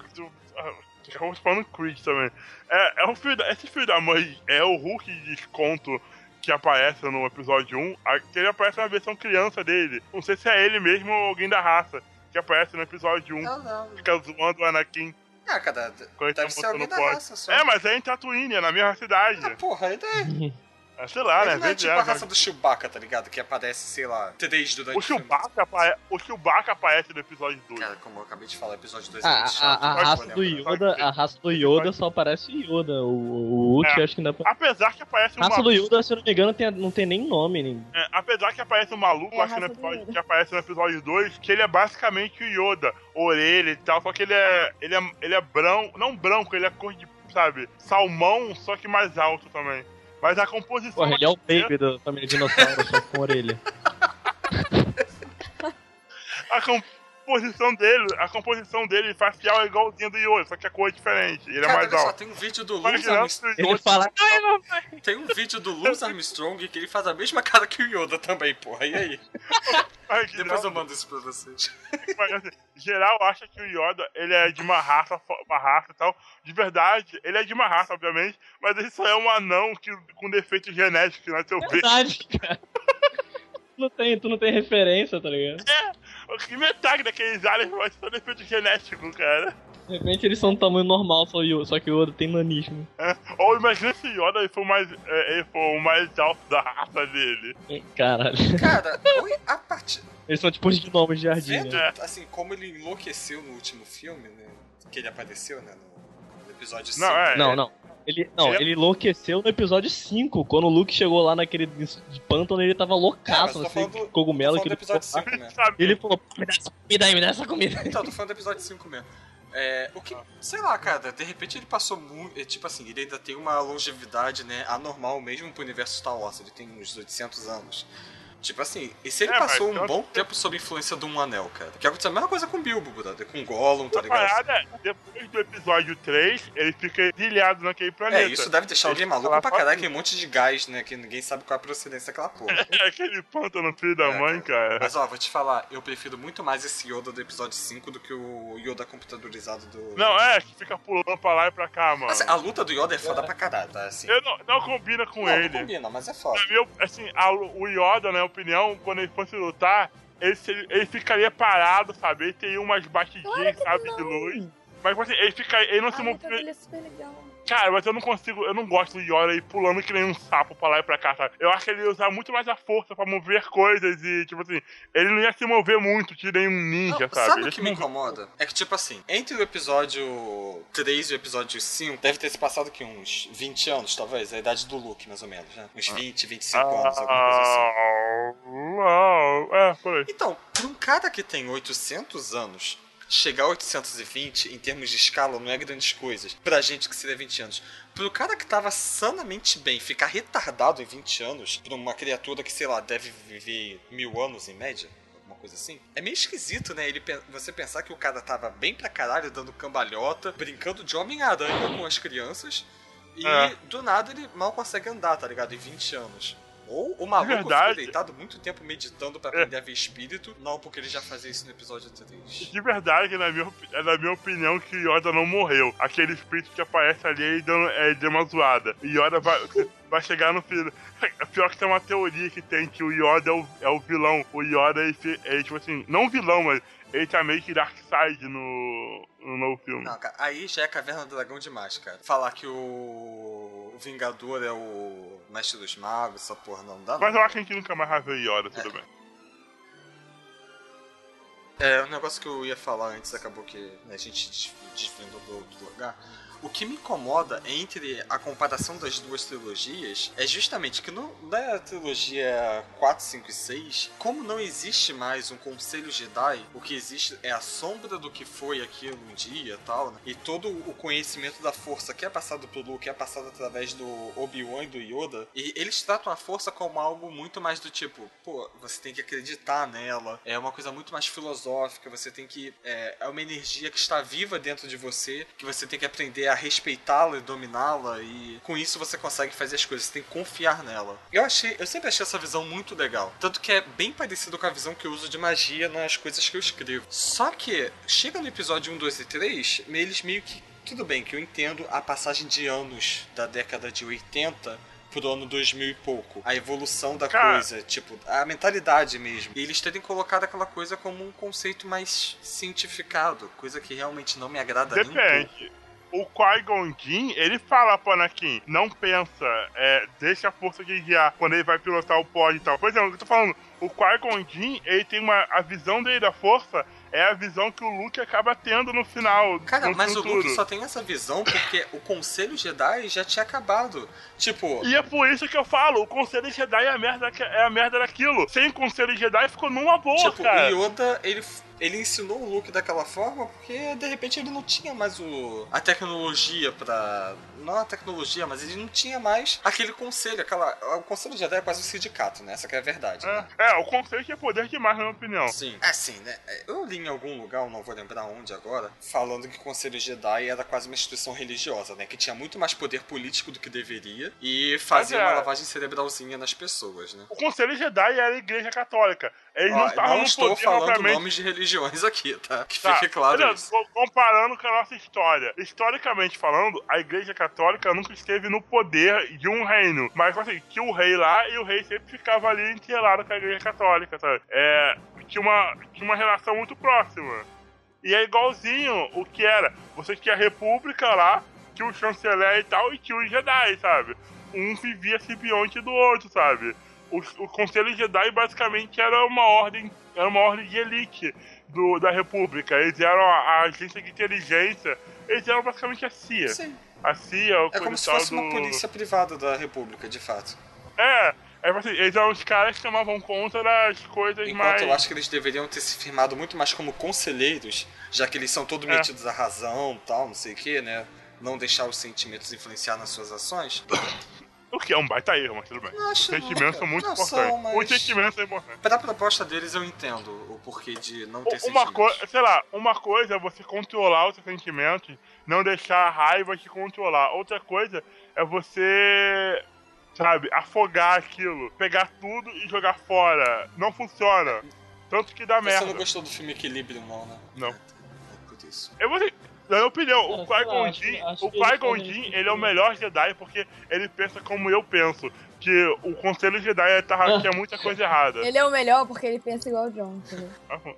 Acabamos falando Creed também. É, é um filho da, esse filho da mãe é o Hulk de desconto que aparece no episódio 1. a- Que ele aparece na versão criança dele. Não sei se é ele mesmo ou alguém da raça. Que aparece no episódio 1. Não, não. Fica zoando o Anakin Ah, cara, ele tá deve ser alguém o da raça só. É, mas é em Tatooine, é na mesma cidade. Ah, porra, é. É, sei lá, né? não é tipo é, a mas- raça do Chewbacca, tá ligado? Que aparece, sei lá, três durante O Chewbacca, apare... o Chewbacca aparece no episódio 2. Cara, como eu acabei de falar, episódio 2 é A, muito chato. a raça do. Yoda, a raça do Yoda só aparece o Yoda. O, o Luke, É. acho que ainda. Apesar que aparece A raça do Yoda, se eu não me engano, tem, não tem nem nome. Nem... É, apesar que aparece um maluco, É acho que, no episódio, que aparece no episódio 2, que ele é basicamente o Yoda, orelha e tal, só que ele é. ele é, ele é branco, não branco, ele é cor de, sabe, salmão, só que mais alto também. Mas a composição. Porra, ele é o baby da família dinossauro, só com orelha. A composição dele, a composição dele facial é igualzinha do Yoda, só que a cor é diferente. Ele é Cara, mais olha só, alto. tem um vídeo do Luz Armstrong. Ele fala. Tem um vídeo do Luz Armstrong que ele faz a mesma cara que o Yoda também, porra. E aí? Depois eu mando isso pra vocês. mas, assim, geral acha que o Yoda ele é de uma raça, uma raça e tal. De verdade, ele é de uma raça, obviamente, mas ele só é um anão que, com defeito genético nasceu bem. Verdade, cara. Não tem, tu não tem referência, tá ligado? Que metade daqueles aliens vai ser defeito genético, cara. De repente eles são do tamanho normal, só, Yoda- só que o Yoda tem nanismo. É. Ou imagina se Yoda ele for, o mais, é, ele for o mais alto da raça dele. Caralho. Cara, oi, a partir. Eles são tipo os gnomos de jardim, Vendo, né? assim, como ele enlouqueceu no último filme, né? Que ele apareceu, né? No, no episódio 5. Não, é. Não, não. Ele, não, Ele- enlouqueceu no episódio 5, quando o Luke chegou lá naquele de pântano, ele tava É, loucaço, falando- que Tô cogumelo que do ele episódio ficou- 5 mesmo. Sabe? E ele falou, me dá essa comida aí, me dá essa comida. Então, tô falando do episódio 5 mesmo. É, o que, sei lá, cara, de repente ele passou muito. Tipo assim, ele ainda tem uma longevidade, né, anormal mesmo pro universo Star Wars. Ele tem uns 800 anos. Tipo assim, e se ele É, passou um bom tempo sob influência de um anel, cara? Que aconteceu a mesma coisa com o Bilbo, brother, com o Gollum, tá ligado? parada é, depois do episódio 3, ele fica exilhado naquele planeta. É, isso deve deixar alguém maluco pra caralho, que um monte de gás, né? Que ninguém sabe qual é a procedência daquela porra. É aquele pântano filho da É, mãe, cara. Mas ó, vou te falar, eu prefiro muito mais esse Yoda do episódio 5 do que o Yoda computadorizado do. Não, é, que fica pulando pra lá e pra cá, mano. Assim, a luta do Yoda é foda pra caralho, tá? Assim. Eu não, não combina com não, ele. não combina, mas é foda. Assim, a- o Yoda, minha opinião, quando ele fosse lutar, ele, se- ele ficaria parado, sabe? Ele teria umas batidinhas, sabe, de luz. Mas tipo assim, ele, fica, ele não se A movimenta. dele é super legal. Cara, mas eu não consigo, eu não gosto do Yoda aí pulando que nem um sapo pra lá e pra cá, sabe? Eu acho que ele ia usar muito mais a força pra mover coisas e, tipo assim, ele não ia se mover muito, que nem um ninja, Não, sabe? sabe o que me incomoda? É que, tipo assim, entre o episódio 3 e o episódio 5, deve ter se passado aqui uns 20 anos, talvez, a idade do Luke, mais ou menos, né? Uns 20, 25 anos, alguma coisa assim. Ah, não, é, por aí. Então, pra um cara que tem 800 anos, chegar a 820 em termos de escala não é grandes coisas. Pra gente que seria 20 anos. Pro cara que tava sanamente bem ficar retardado em 20 anos, pra uma criatura que, sei lá, deve viver mil anos em média. alguma Coisa assim. É meio esquisito, né? Ele, você pensar que o cara tava bem pra caralho, dando cambalhota, brincando de Homem-Aranha com as crianças, e É. do nada ele mal consegue andar, tá ligado? Em 20 anos. Ou o maluco ficou verdade. deitado muito tempo meditando pra aprender a ver espírito. Não, porque ele já fazia isso no episódio 3. De verdade, na minha, é na minha opinião, que o Yoda não morreu. Aquele espírito que aparece ali, ele deu, é, deu uma zoada. E Yoda vai, vai chegar no final. É pior que tem uma teoria que tem que o Yoda é o, é o vilão. O Yoda, ele, é, tipo assim, não vilão, mas ele tá meio que Dark Side no, no novo filme. Não, cara, aí já é Caverna do Dragão demais, cara. Falar que o, o Vingador é o Mestre dos Magos, essa porra não dá. Mas não. eu acho que a gente nunca mais vai ver Yoda, tudo bem. É, um negócio que eu ia falar antes acabou que né, a gente des- desvendou do, do lugar. O que me incomoda entre a comparação das duas trilogias é justamente que no, na trilogia 4, 5 e 6, como não existe mais um Conselho Jedi, o que existe é a sombra do que foi aquilo um dia tal, né? E todo o conhecimento da força que é passado pro Luke é passado através do Obi-Wan e do Yoda, e eles tratam a força como algo muito mais do tipo, pô, você tem que acreditar nela, é uma coisa muito mais filosófica, você tem que. É, é uma energia que está viva dentro de você, que você tem que aprender a respeitá-la e dominá-la, e com isso você consegue fazer as coisas, você tem que confiar nela. Eu achei, eu sempre achei essa visão muito legal. Tanto que é bem parecido com a visão que eu uso de magia nas coisas que eu escrevo. Só que chega no episódio 1, 2 e 3, eles meio que. Tudo bem que eu entendo a passagem de anos da década de 80 pro ano 2000 e pouco. A evolução da Cara. coisa, tipo, a mentalidade mesmo. E eles terem colocado aquela coisa como um conceito mais cientificado, coisa que realmente não me agrada nem um pouco. O Qui-Gon Jinn, ele fala pro Anakin, não pensa, é, deixa a força de guiar quando ele vai pilotar o pod e tal. Por exemplo, eu tô falando, o Qui-Gon Jinn, ele tem uma, a visão dele da força é a visão que o Luke acaba tendo no final. Cara, no mas o futuro. Luke só tem essa visão porque o Conselho Jedi já tinha acabado. Tipo, E é por isso que eu falo, o Conselho Jedi é a merda, é a merda daquilo. Sem Conselho Jedi ficou numa boa, tipo, cara. o Yoda, ele, ele ensinou o Luke daquela forma porque de repente ele não tinha mais o, a tecnologia pra. Não a tecnologia, mas ele não tinha mais aquele conselho, aquela. O Conselho Jedi é quase um sindicato, né? Essa que é a verdade. né? É, é, o Conselho tinha poder demais, na minha opinião. Sim. É assim, né? Eu li em algum lugar, eu não vou lembrar onde agora, falando que o Conselho Jedi era quase uma instituição religiosa, né? Que tinha muito mais poder político do que deveria e fazia é. uma lavagem cerebralzinha nas pessoas, né? O Conselho Jedi era a igreja católica. Eles Ó, não estavam não no estou poder falando propriamente nomes de religiões aqui, tá? Que Tá, fique claro beleza, isso. co- Comparando com a nossa história. Historicamente falando, a Igreja Católica nunca esteve no poder de um reino. Mas assim, tinha o rei lá e o rei sempre ficava ali entelado com a Igreja Católica, sabe? É, tinha, uma, tinha uma relação muito próxima. E é igualzinho o que era. Você tinha a República lá, tinha o chanceler e tal, e tinha os Jedi, sabe? Um vivia simbionte do outro, sabe? O, o Conselho Jedi basicamente era uma ordem, era uma ordem de elite do, da República. Eles eram a, a agência de inteligência, eles eram basicamente a CIA. Sim. A CIA, o É como se fosse uma do... polícia privada da República, de fato. É, é assim, eles eram os caras que tomavam conta das coisas Enquanto mais. eu acho que eles deveriam ter se firmado muito mais como conselheiros, já que eles são todos É. metidos à razão tal, não sei o que, né? Não deixar os sentimentos influenciar nas suas ações. O que é um baita erro, mas tudo bem. Não acho Os sentimentos são muito Não importantes. são, mas- Os sentimentos são importantes. Pra proposta deles eu entendo o porquê de não ter Uma sentimentos. coisa, sei lá, uma coisa é você controlar os seus sentimentos, não deixar a raiva te controlar. Outra coisa é você, sabe, afogar aquilo, pegar tudo e jogar fora. Não funciona. Tanto que dá Você merda. não gostou do filme Equilíbrio, não, né? Não. É, é por isso. Eu vou na minha opinião, o Cara, lá, Qui-Gon Jinn, o Qui-Gon Jinn, ele é o melhor Jedi porque ele pensa como eu penso. Que o Conselho Jedi tava, tinha muita coisa errada. Ele é o melhor porque ele pensa igual o John, entendeu?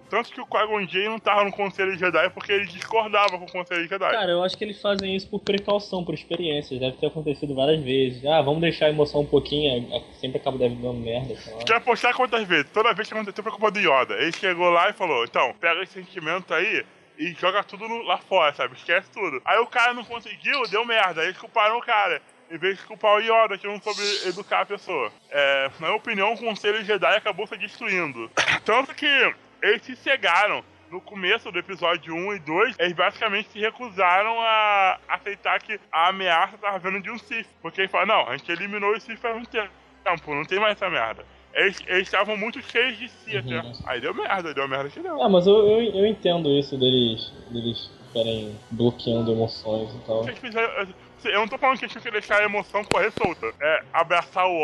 Tanto que o Qui-Gon Jinn não tava no Conselho Jedi porque ele discordava com o Conselho Jedi. Cara, eu acho que eles fazem isso por precaução, por experiências. Deve ter acontecido várias vezes. Ah, vamos deixar a emoção um pouquinho, a- sempre acaba dando merda. Quer apostar quantas vezes? Toda vez que aconteceu foi culpa do Yoda. Ele chegou lá e falou: então, pega esse sentimento aí e joga tudo lá fora, sabe? Esquece tudo. Aí o cara não conseguiu, deu merda. Aí eles culparam o cara. Em vez de culpar o Yoda, que não soube educar a pessoa. É, na minha opinião, o Conselho Jedi acabou se destruindo. Tanto que eles se cegaram. No começo do episódio 1 e 2, eles basicamente se recusaram a aceitar que a ameaça estava vindo de um Sith. Porque eles falaram, não, a gente eliminou o Sith faz um tempo, não tem mais essa merda. Eles eles estavam muito cheios de si até. Uhum. Aí deu merda, deu merda que deu. Ah, mas eu, eu, eu entendo isso deles, deles ficarem bloqueando emoções e tal. Fizeram- eu não tô falando que eles tinham que deixar a emoção correr solta. É abraçar o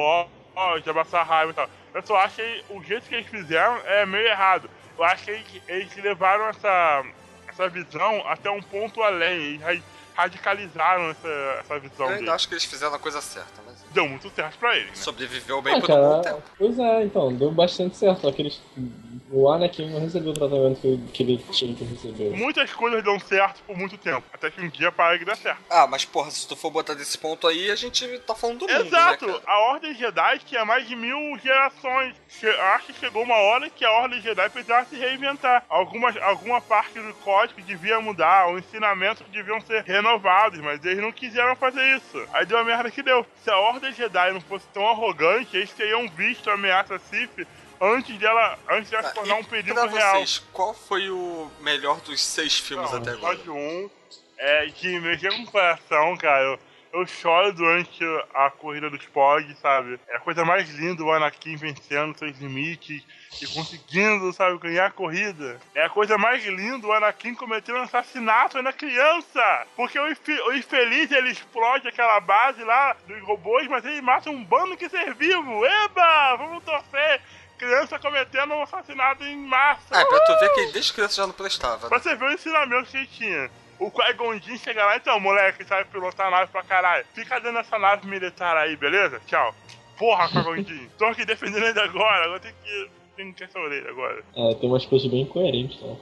ódio, abraçar a raiva e tal. Eu só acho que o jeito que eles fizeram é meio errado. Eu acho que eles, eles levaram essa, essa visão até um ponto além. Eles ra- radicalizaram essa, essa visão Eu deles. ainda acho que eles fizeram a coisa certa, mas Deu muito certo pra eles, né? sobreviveu bem Ah, por um tempo. pois é, então, deu bastante certo. Só que eles O Anakin não recebeu o tratamento que, que ele tinha que receber. Muitas coisas dão certo por muito tempo, até que um dia para de dar certo. Ah, mas porra, se tu for botar desse ponto aí, a gente tá falando do mundo, Exato! né, cara? a Ordem Jedi tinha mais de mil gerações. Che acho que chegou uma hora que a Ordem Jedi precisava se reinventar. Algumas, alguma parte do código devia mudar, os ensinamentos deviam ser renovados, mas eles não quiseram fazer isso. Aí deu a merda que deu. Se a Ordem Jedi não fosse tão arrogante, eles teriam visto a ameaça Sith antes dela, antes dela se Tá, tornar um perigo pra real. vocês, qual foi o melhor dos seis filmes Não, até o agora? episódio 1 é que mexeu com o coração, cara. Eu, eu choro durante a corrida dos Pog, sabe? É a coisa mais linda o Anakin vencendo seus limites e conseguindo, sabe, ganhar a corrida. É a coisa mais linda o Anakin cometendo um assassinato na criança. Porque o, o infeliz ele explode aquela base lá dos robôs, mas ele mata um bando que ser vivo. Eba! Vamos torcer! Criança cometendo um assassinato em massa. É pra tu ver que desde criança já não prestava, né? Pra você ver o ensinamento que ele tinha. O Qui-Gon chega lá, então, moleque, sabe pilotar nave pra caralho. Fica dentro dessa nave militar aí, beleza? Tchau. Porra, Qui-Gon. Tô aqui defendendo ele agora, agora tem que... Tem essa orelha agora. É, tem umas coisas bem incoerentes, né?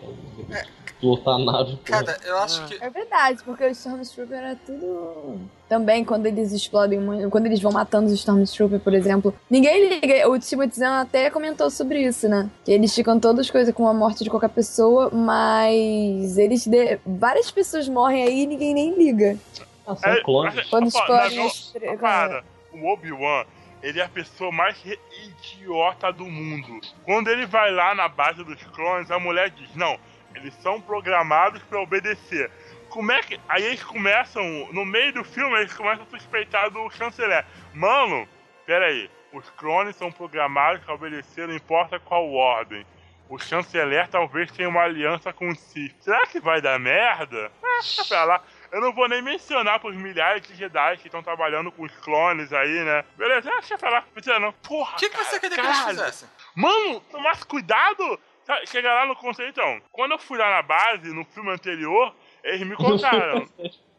cara? Pilotar a nave, porra. Cara, eu acho que. É verdade, porque os Stormtrooper era tudo. Também quando eles explodem muito. Quando eles vão matando os Stormtrooper, por exemplo. Ninguém liga. O Timothy Zahn até comentou sobre isso, né? Que eles ficam todas coisas com a morte de qualquer pessoa, mas eles. De... Várias pessoas morrem aí e ninguém nem liga. Ah, são clones. mas- Quando explodem as Para. O Obi-Wan, ele é a pessoa mais idiota do mundo. Quando ele vai lá na base dos clones, a mulher diz, não, eles são programados pra obedecer. Como é que... Aí eles começam, no meio do filme, eles começam a suspeitar do chanceler. Mano, pera aí, os clones são programados pra obedecer, não importa qual ordem. O chanceler talvez tenha uma aliança com o Sith. Será que vai dar merda? Ah, pra lá. Eu não vou nem mencionar pros milhares de Jedi que estão trabalhando com os clones aí, né? Beleza, ah, deixa eu falar. Não precisa não. Porra, O que, que você queria que eles fizessem? Mano, tomasse cuidado. Chega lá no conselho, então. Quando eu fui lá na base, no filme anterior, eles me contaram.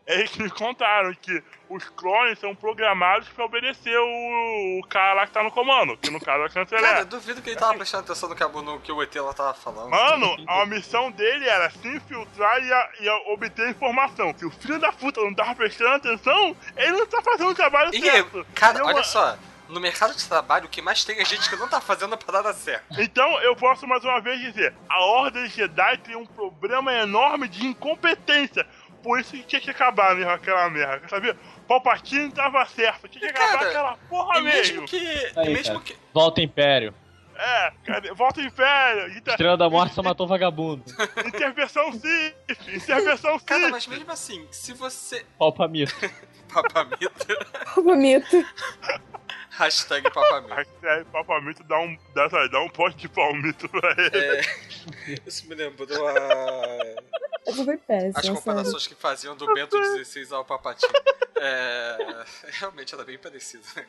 Eles me contaram que os clones são programados pra obedecer o, o cara lá que tá no comando, que no caso é o Cara, chanceler. eu duvido que ele tava prestando atenção no que, a- no que o ET lá tava falando. Mano, a missão dele era se infiltrar e, a- e a obter informação. Se o filho da puta não tava prestando atenção, ele não tá fazendo o trabalho E, certo. cara, Eu- olha só. No mercado de trabalho, o que mais tem é gente que não tá fazendo a parada certa. Então eu posso mais uma vez dizer: a Ordem Jedi tem um problema enorme de incompetência. Por isso que tinha que acabar mesmo aquela merda, sabia? Palpatine tava certo, tinha que E, acabar cara, aquela porra E mesmo mesmo. que. Aí, e mesmo cara. que. Volta Império. É, cadê? volta Império, inter... Estrela da Morte só matou vagabundo. intervenção Sith, intervenção Cara, Sith. mas mesmo assim, se você. Palpamito. Papamito. Bonito. Hashtag papamito. Hashtag Papamito dá um, dá, sabe, dá um pote de palmito pra ele. É, isso me lembrou a, Essa foi péssima. as sério. comparações que faziam do Bento XVI ao Papatinho. É, realmente era bem parecido, né?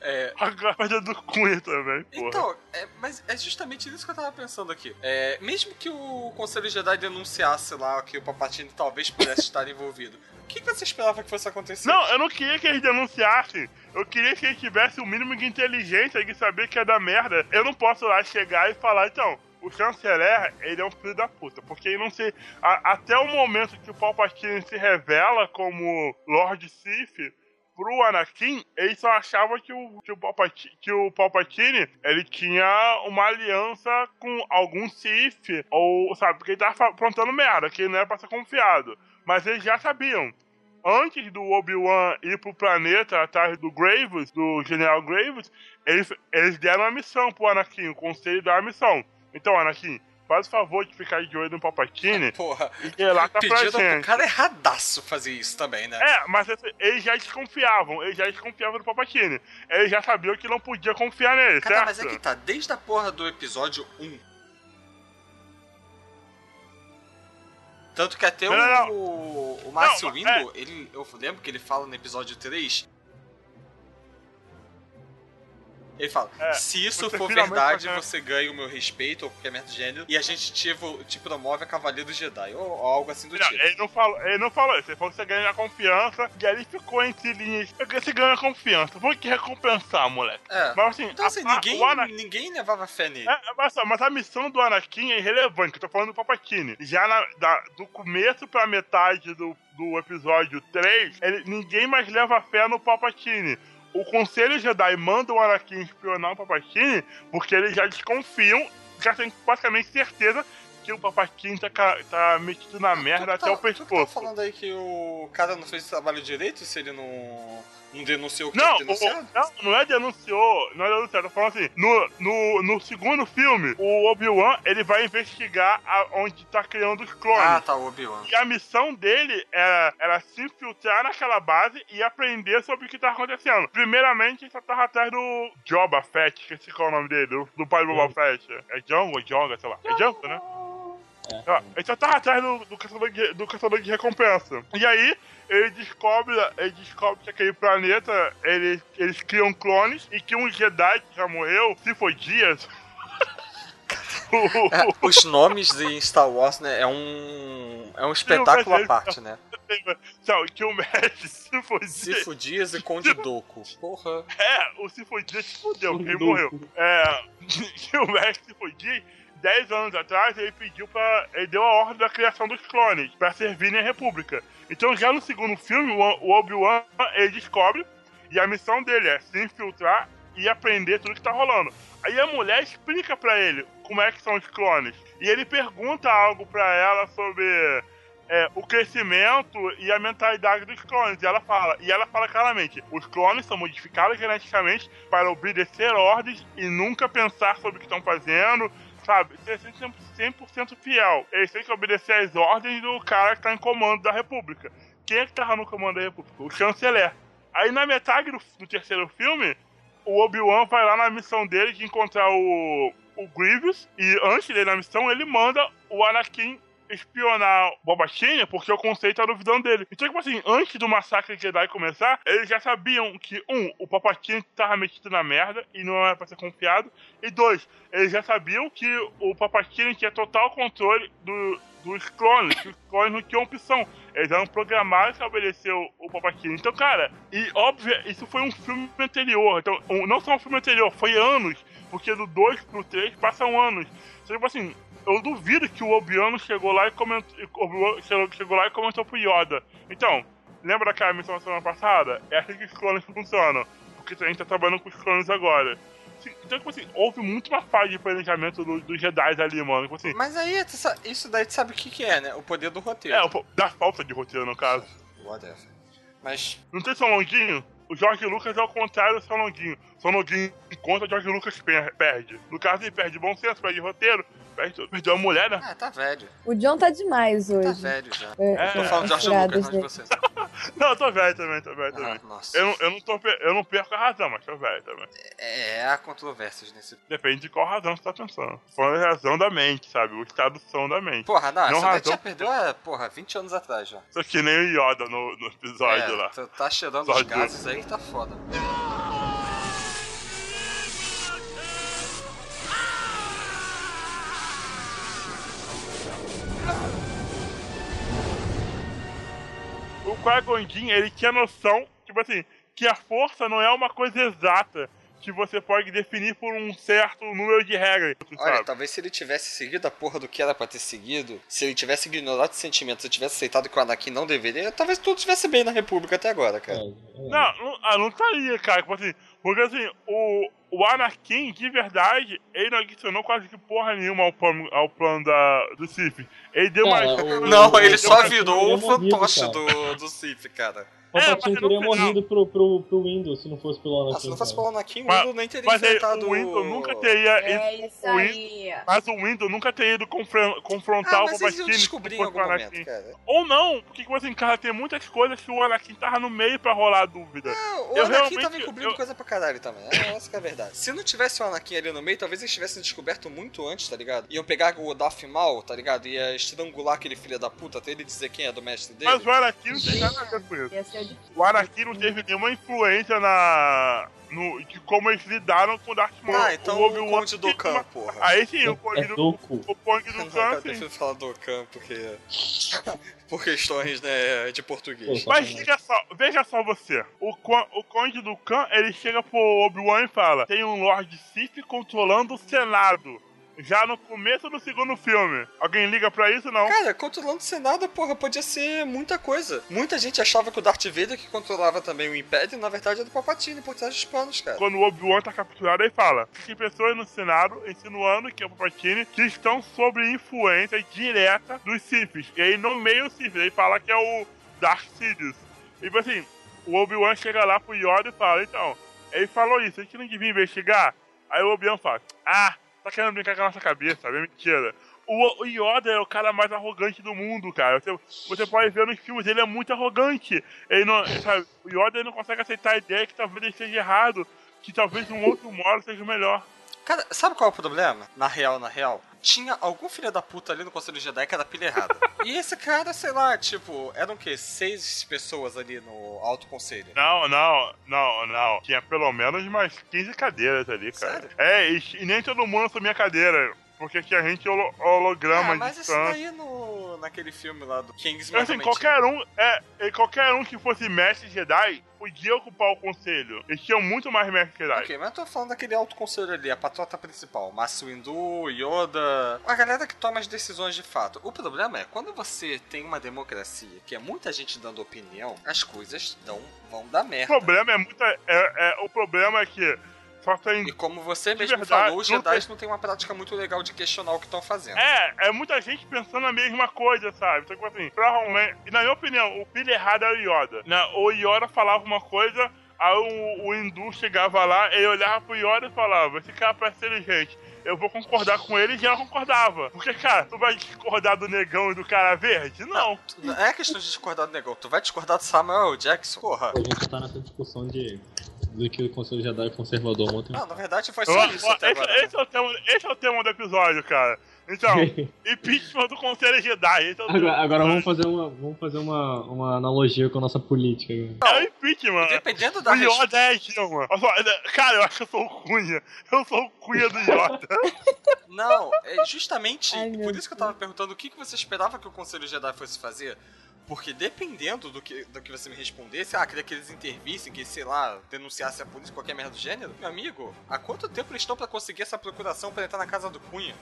É, A guarda do Cunha também, porra. Então, é, mas é justamente nisso que eu tava pensando aqui. É, mesmo que o Conselho Jedi denunciasse lá que o Papatini talvez pudesse estar envolvido, o que, que você esperava que fosse acontecer? Não, eu não queria que eles denunciassem. Eu queria que eles tivessem o mínimo de inteligência de saber que é da merda. Eu não posso lá chegar e falar, então, o chanceler, ele é um filho da puta. Porque ele não sei. a- até o momento que o Palpatine se revela como Lord Sith. Pro Anakin, ele só achava que o, que o, Palpatine, que o Palpatine ele tinha uma aliança com algum Sith, ou sabe, porque ele tava aprontando merda, que ele não era pra ser confiado. Mas eles já sabiam antes do Obi-Wan ir pro planeta atrás do Graves, do General Graves, eles, eles deram a missão pro Anakin, o conselho deu a missão. Então, Anakin, faz o favor de ficar de olho no Palpatine Porra, e pedido pro gente. cara erradaço fazer isso também, né? É, mas eles já desconfiavam, eles já desconfiavam do Palpatine. Eles já sabiam que não podia confiar nele, Cara, certo? mas é que tá, desde a porra do episódio 1. Tanto que até Não, não, o, o Márcio Não, Windu, ele, eu lembro que ele fala no episódio 3 Ele fala: É, se isso for verdade, vai você ganha o meu respeito ou qualquer merda do gênero, e a gente te, te promove a Cavaleiro Jedi, ou, ou algo assim do Não, tipo. ele não falou, ele não falou isso, ele falou que você ganha a confiança, e aí ficou entre linhas. Você ganha a confiança, vou te recompensar, moleque. É. Mas assim, Então, a- assim, a- ninguém, Ana- ninguém levava fé nele. É, mas, só, mas a missão do Anakin é irrelevante, eu tô falando do Papatini. Já na- da- do começo pra metade do, do episódio 3, ele, ninguém mais leva fé no Papatini. O Conselho Jedi manda o Anakin espionar o Papatini porque eles já desconfiam, já tem basicamente certeza que o Papatini tá, tá metido na merda Tu até tá- o Tu tá pescoço. falando aí que o cara não fez o trabalho direito se ele não, não denunciou o que Não, não, não é denunciou, não é denunciou, tô falando assim, no, no, no segundo filme, o Obi-Wan, ele vai investigar a- onde tá criando os clones. Ah, tá, o Obi-Wan. E a missão dele era, era se infiltrar naquela base e aprender sobre o que tá acontecendo. Primeiramente, ele só tava atrás do Joba Fett, esqueci qual é o nome dele, do, do pai do Boba Fett. É Django ou Jonga, sei lá. É Django, né? Ó, Ele só tava atrás do, do, caçador de, do caçador de recompensa. E aí, ele descobre, ele descobre que aquele planeta, ele, eles criam clones e que um Jedi que já morreu, se foi dias. É, os nomes de Star Wars, né, é um. É um espetáculo à parte, né? Não, que o mestre se foi dias. Sifo Dias e Conde Doku. Porra. É, o se foi dias se fudeu, ele Doku. morreu. É, que o mestre se foi dias. 10 anos atrás, ele pediu pra. Ele deu a ordem da criação dos clones pra servirem a República. Então, já no segundo filme, o Obi-Wan ele descobre e a missão dele é se infiltrar e aprender tudo que tá rolando. Aí a mulher explica pra ele como é que são os clones. E ele pergunta algo pra ela sobre é, o crescimento e a mentalidade dos clones. E ela fala, e ela fala claramente: os clones são modificados geneticamente para obedecer ordens e nunca pensar sobre o que estão fazendo. Sabe, ser 100% fiel. Eles têm que obedecer às ordens do cara que tá em comando da República. Quem é que tava no comando da República? O chanceler. Aí na metade do, do terceiro filme, o Obi-Wan vai lá na missão dele de encontrar o, o Grievous. E antes dele na missão, ele manda o Anakin espionar o Bobatinha porque o conceito era duvidando dele. Então, tipo assim, antes do massacre Jedi começar, eles já sabiam que, um, o Papatinho tava metido na merda e não era pra ser confiado. E dois, eles já sabiam que o Papatinho tinha total controle do, dos clones, que os clones não tinham opção. Eles eram programados pra obedecer o, o Papatinho. Então, cara, e óbvio, isso foi um filme anterior. Então, um- não só um filme anterior, foi anos. Porque do 2 pro 3 passam anos. Então, tipo assim, eu duvido que o Obi-Wan chegou lá e comentou. chegou, lá e comentou pro Yoda. Então, lembra daquela missão da semana passada? É assim que os clones funcionam. Porque a gente tá trabalhando com os clones agora. Então, tipo assim, houve muito uma fase de planejamento do- dos Jedi ali, mano. Tipo assim, Mas aí, isso daí tu sabe o que, que é, né? O poder do roteiro. é, o da falta de roteiro, no caso. Whatever. Mas. Não tem São Longuinho? O Jorge Lucas é o contrário do São Longuinho. São Longuinho encontra, o Jorge Lucas per- perde. No caso, ele perde bom senso, perde roteiro, perde tudo. Perdeu a mulher, né? Ah, tá velho. O John tá demais Tá hoje. velho já. É, Tô falando de Lucas, não de dele. você. Não, eu tô velho também, tô velho Ah, também. nossa. Eu, não- eu, não tô, eu não perco a razão, mas tô velho também. É, há controvérsias nesse. Depende de qual razão você tá pensando. Falando a razão da mente, sabe? O estado são da mente. Porra, não, Não essa daí razão. já perdeu, é, porra, 20 anos atrás já. Isso que nem o Yoda no, no episódio é, lá. tu tá cheirando os gases aí que tá foda. O Qui-Gon ele tinha noção, tipo assim, que a força não é uma coisa exata que você pode definir por um certo número de regras, Olha, sabe? talvez se ele tivesse seguido a porra do que era pra ter seguido, se ele tivesse ignorado os sentimentos, se ele tivesse aceitado que o Anakin não deveria, talvez tudo estivesse bem na República até agora, cara. É, é. Não, não, ah, não estaria, cara. Tipo assim, porque assim, o, o Anakin, de verdade, ele não adicionou quase que porra nenhuma ao plano, ao plano da, do Sith. Ele deu Cara, mais. o- Não, ele o só virou o morrido, fantoche do, do Sith, cara. O É, Palpatine no teria final- morrido pro, pro, pro Windows se não fosse pelo Anakin. Ah, se não fosse pelo Anakin, o Mas- Windu nem teria Mas enfrentado o Windows nunca teria. É isso o Win- aí. Mas o Windows nunca teria ido confron- confrontar Ah, o Palpatine com o momento, Anakin. cara. Ou não, porque, tipo assim, cara, tem muitas coisas que o Anakin tava no meio pra rolar a dúvida. Ah, o Eu Anakin realmente- tava encobrindo eu- coisa pra caralho também. É, essa que é a verdade. Se não tivesse o Anakin ali no meio, talvez eles tivessem descoberto muito antes, tá ligado? Iam pegar o Darth Maul, tá ligado? Ia estrangular aquele filho da puta até ele dizer quem é do mestre dele. Mas o Anakin não tem nada a ver com isso. Difícil. O Anakin não teve nenhuma influência na. No, de como eles lidaram com o Darth Maul. Ah, então o, Obi-Wan Conde Dokkan, uma- porra. Aí sim, o Pong É do, Doku. o Pong do Não, Khan, sim. prefiro falar Dokkan porque. Por questões, né, de português. Mas veja só, veja só você. O, Quan- o Conde do Khan, ele chega pro Obi-Wan e fala: tem um Lord Sith controlando o Senado. Já no começo do segundo filme. Alguém liga pra isso, não? Cara, controlando o Senado, porra, podia ser muita coisa. Muita gente achava que o Darth Vader que controlava também o Império, na verdade, era do Palpatine por trás dos panos, cara. Quando o Obi-Wan tá capturado, ele fala: Tem pessoas no Senado insinuando que é o Palpatine que estão sob influência direta dos Siths. E aí nomeia o Sith. Ele fala que é o Darth Sidious. E tipo assim, o Obi-Wan chega lá pro Yoda e fala: Então, ele falou isso, a gente não devia investigar? Aí o Obi-Wan fala: Ah, tá querendo brincar com a nossa cabeça, é mentira. O, o Yoda é o cara mais arrogante do mundo, cara. Você, você pode ver nos filmes, ele é muito arrogante. Ele não, sabe, o Yoda não consegue aceitar a ideia que talvez ele esteja errado, que talvez um outro modo seja melhor. Cara, sabe qual é o problema? Na real, na real, tinha algum filho da puta ali no Conselho Jedi que era pilha errada. e esse cara, sei lá, tipo, eram o quê? Seis pessoas ali no Alto Conselho. Não, não, não, não. Tinha pelo menos mais 15 cadeiras ali, cara. Sério? É, e, e nem todo mundo assumia cadeira. Porque tinha gente holo, holograma Ah, de mas isso daí no, naquele filme lá do Kingsman Assim, também qualquer um, é, qualquer um que fosse mestre Jedi podia ocupar o conselho. Eles tinham muito mais mestre. Jedi. Ok, mas eu tô falando daquele alto conselho ali, a patota principal, Masu Windu, Yoda, a galera que toma as decisões de fato. O problema é, quando você tem uma democracia que é muita gente dando opinião, as coisas dão, vão dar O merda. problema é muita. É, é- o problema é que só tem. E como você mesmo verdade, falou, os não Jedi tem- não têm uma prática muito legal de questionar o que estão fazendo. É, é muita gente pensando a mesma coisa, sabe? Então, tipo assim, provavelmente. E na minha opinião, o pilha errado é o Yoda. Né? O Yoda falava uma coisa, aí o, o Hindu chegava lá, ele olhava pro Yoda e falava: esse cara parece inteligente. Eu vou concordar com ele e já concordava. Porque, cara, tu vai discordar do negão e do cara verde? Não. Não é questão de discordar do negócio, tu vai discordar do Samuel Jackson. Porra. A gente tá nessa discussão de, de que o Conselho Jedi é conservador ontem. Não, na verdade foi só isso até esse, agora. né? esse é o tema, esse é o tema do episódio, cara. Então, impeachment do Conselho Jedi. Esse é o tema. Agora, agora vamos fazer, uma, vamos fazer uma, uma analogia com a nossa política. É o impeachment. Dependendo da O. Yoda é Dilma. Ele- Cara, eu acho que eu sou o Cunha. Eu sou o Cunha do Yoda. Não, é justamente Ai, por isso que eu tava perguntando o que, que você esperava que o Conselho Jedi fosse fazer. Porque dependendo do que, do que você me respondesse, ah, queria que eles intervissem, que, sei lá, denunciassem a polícia, qualquer merda do gênero. Meu amigo, há quanto tempo eles estão pra conseguir essa procuração pra entrar na casa do Cunha?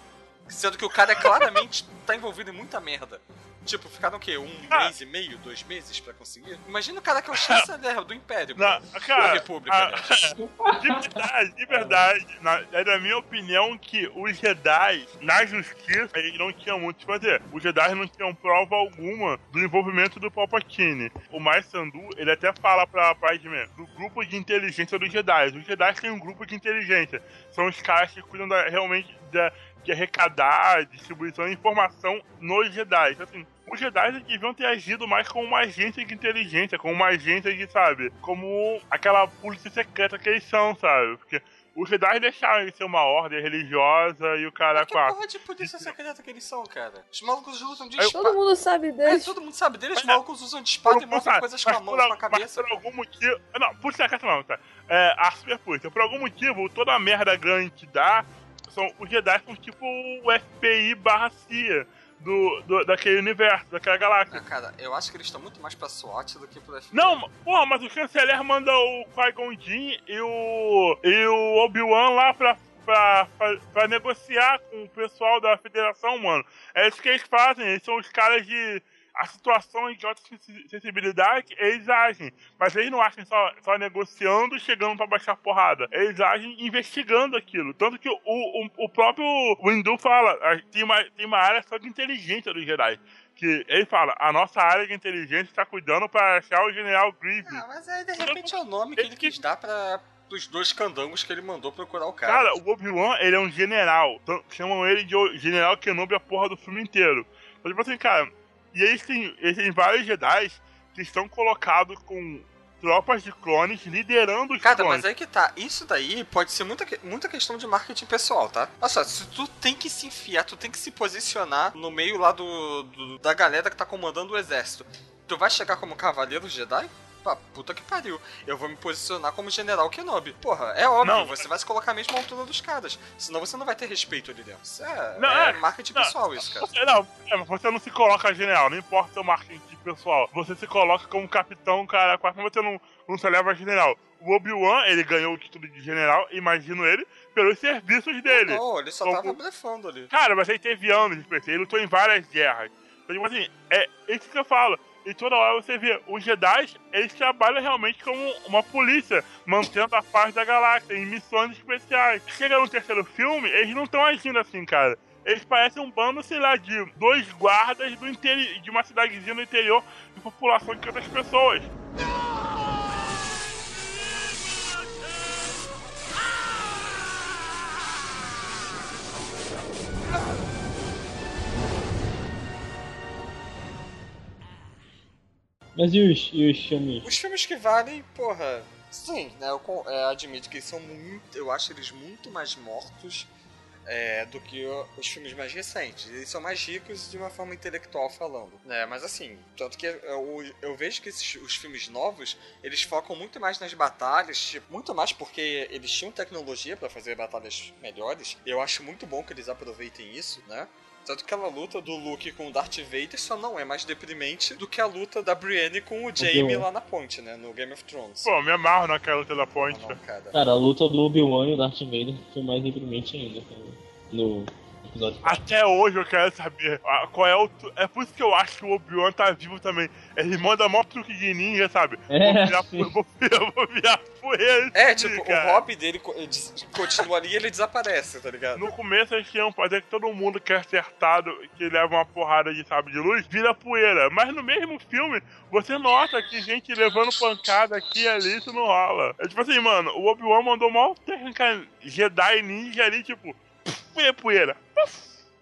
Sendo que o cara é claramente tá envolvido em muita merda. Tipo, ficaram o quê? Um Ah. mês e meio, dois meses pra conseguir? Imagina o cara que é o chanceler do Império, Na, pô. cara, Da República, a- né? de verdade, de verdade. Na, é da minha opinião que os Jedi, na justiça, eles não tinham muito o que fazer. Os Jedi não tinham prova alguma do envolvimento do Palpatine. O Mais Sandu, ele até fala pra Padme do grupo de inteligência dos Jedi. Os Jedi têm um grupo de inteligência. São os caras que cuidam da- realmente da, de arrecadar, distribuição de informação nos Jedi. Então, assim, os Jedi deviam ter agido mais como uma agência de inteligência, como uma agência de, sabe, como aquela polícia secreta que eles são, sabe? Porque os Jedi deixaram de ser uma ordem religiosa e o cara Mas que com a... porra de polícia secreta que eles são, cara? Os malucos usam de espada. Todo mundo sabe É, deles. todo mundo sabe deles, os malucos usam de espada e Por- mostram coisas com a mão, com a cabeça. Mas por algum motivo... Não, por secreta não, tá? É, a super polícia. Por algum motivo, toda a merda grande que dá, são, os Jedi são tipo o FBI barra CIA do, do, daquele universo, daquela galáxia. Ah, cara, eu acho que eles estão muito mais pra SWAT do que pro. Não, porra, mas o chanceler manda o Qui-Gon Jinn e o, e o Obi-Wan lá pra, pra, pra, pra negociar com o pessoal da federação, mano. É isso que eles fazem, eles são os caras de... A situação de alta sensi- sensibilidade, eles agem. Mas eles não agem só, só negociando e chegando pra baixar porrada. Eles agem investigando aquilo. Tanto que o, o, o próprio Windu fala, tem uma, tem uma área só de inteligência dos Jedi. Que ele fala, a nossa área de inteligência está cuidando para achar o General Grievous. Ah, mas aí de repente é o nome que ele quis dar pra dos dois candangos que ele mandou procurar o cara. Cara, o Obi-Wan, ele é um general. Então, chamam ele de General Kenobi a porra do filme inteiro. Então, tipo assim, cara, e eles têm, eles têm vários Jedi que estão colocados com tropas de clones liderando os Cara, clones. mas aí que tá. Isso daí pode ser muita, muita questão de marketing pessoal, tá? Olha só, se tu tem que se enfiar, tu tem que se posicionar no meio lá do, do- da galera que tá comandando o exército. Tu vai chegar como cavaleiro Jedi? Pá, puta que pariu. Eu vou me posicionar como General Kenobi. Porra, é óbvio, Não. você vai se colocar à mesma altura dos caras. Senão você não vai ter respeito ali dentro. Isso é, Não, é é- marketing não. pessoal, isso, cara. Você, não, é, você não se coloca general, não importa o seu marketing pessoal. Você se coloca como capitão, cara, quase que você não, não se eleva a general. O Obi-Wan, ele ganhou o título de general, imagino ele, pelos serviços dele. Não, ele só Como- tava blefando ali. Cara, mas ele teve anos de ele lutou em várias guerras. Então, tipo assim, é isso que eu falo. E toda hora você vê, os Jedi, eles trabalham realmente como uma polícia, mantendo a paz da galáxia, em missões especiais. Chega no terceiro filme, eles não estão agindo assim, cara. Eles parecem um bando, sei lá, de dois guardas do interi de uma cidadezinha no interior de população de outras pessoas. Mas e os, e os filmes? Os filmes que valem, porra. Sim, né? Eu con- é, admito que são muito. Eu acho eles muito mais mortos é, do que os filmes mais recentes. Eles são mais ricos de uma forma intelectual falando. Né? Mas assim, tanto que eu, eu vejo que esses, os filmes novos eles focam muito mais nas batalhas, tipo, muito mais porque eles tinham tecnologia pra fazer batalhas melhores. Eu acho muito bom que eles aproveitem isso, né? Tanto que aquela luta do Luke com o Darth Vader só não é mais deprimente do que a luta da Brienne com o Jaime lá na ponte, né? No Game of Thrones. Pô, me amarro naquela luta da ponte. Não, cara. Cara, a luta do Obi-Wan e o Darth Vader foi mais deprimente ainda, cara. No episódio. Até hoje eu quero saber ah, qual é o. É por isso que eu acho que o Obi-Wan tá vivo também. Ele manda mó truque de ninja, sabe? É, vou, virar, sim. vou, virar, vou virar poeira. É, tipo, cara. o hobby dele continua ali e ele desaparece, tá ligado? No começo eles tinham fazer que todo mundo que é acertado, que leva uma porrada de sabre de luz, vira poeira. Mas no mesmo filme, você nota que gente levando pancada aqui e ali, isso não rola. É tipo assim, mano, o Obi-Wan mandou uma técnica Jedi ninja ali, tipo, pff, poeira.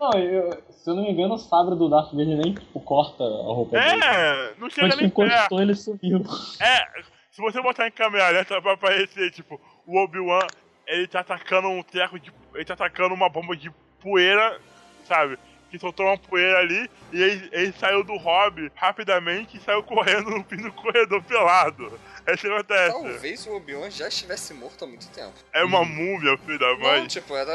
Não, eu, se eu não me engano, o sabre do Darth Vader nem tipo, corta a roupa dele. É, não chega Mas nem perto. encostou, ele sumiu. É, se você botar em câmera lenta, vai aparecer, tipo, o Obi-Wan, ele tá atacando um treco de. Ele tá atacando uma bomba de poeira, sabe? Que soltou uma poeira ali e ele, ele saiu do hobby rapidamente e saiu correndo no fim do corredor pelado. É isso que acontece. Talvez o Obi-Wan já estivesse morto há muito tempo. É uma múmia, filho da Não, mãe. tipo, era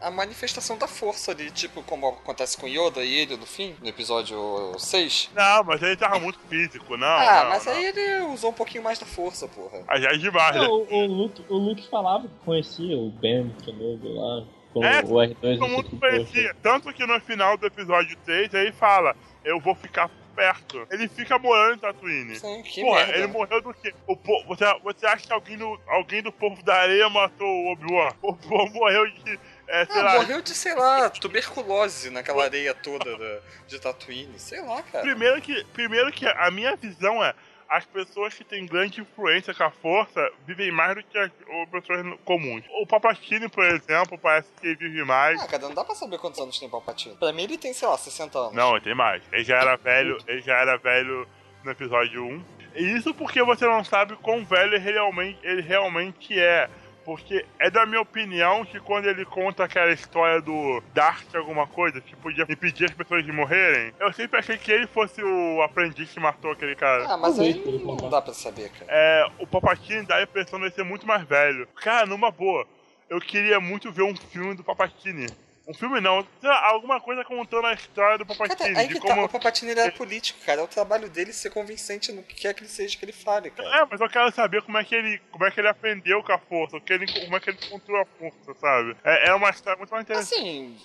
a manifestação da força ali, tipo, como acontece com Yoda e ele no fim, no episódio 6. Não, mas ele tava muito físico, não. ah, não, mas não. aí ele usou um pouquinho mais da força, porra. Aí já é demais, né? Não, o, o Luke, o Luke falava que conhecia o Ben Kenobi lá, com É, o R2 Todo mundo conhecia. Tanto que no final do episódio 3 ele fala: Eu vou ficar perto. Ele fica morando em Tatooine. Sim, que Porra, merda. ele morreu do quê? O po... você, você acha que alguém do, alguém do povo da areia matou o Obi-Wan? O Obi-Wan morreu de. É, Ah, lá. morreu de, sei lá, tuberculose naquela areia toda da, de Tatooine. Sei lá, cara. Primeiro que, primeiro que a minha visão é. As pessoas que têm grande influência com a força vivem mais do que as as pessoas comuns. O Papatini, por exemplo, parece que ele vive mais. Ah, cara, não dá pra saber quantos anos tem Palpatine. Pra mim ele tem, sei lá, 60 anos. Não, tem mais. Ele já era velho, ele já era velho no episódio 1. E isso porque você não sabe quão velho ele realmente, ele realmente é. Porque é da minha opinião que quando ele conta aquela história do Darth alguma coisa, que podia impedir as pessoas de morrerem, eu sempre achei que ele fosse o aprendiz que matou aquele cara. Ah, mas aí não dá pra saber, cara. É, o Papatini dá a impressão de ser muito mais velho. Cara, numa boa, eu queria muito ver um filme do Papatini. Um filme não, lá, alguma coisa contando a história do Papatini. Cara, aí que tá, como o Palpatine ele era político, cara. É o trabalho dele ser convincente no que quer que ele seja que ele fale, cara. É, mas eu quero saber como é que ele, como é que ele aprendeu com a força, o que ele, como é que ele encontrou a força, sabe? É, é uma história muito mais interessante. Assim,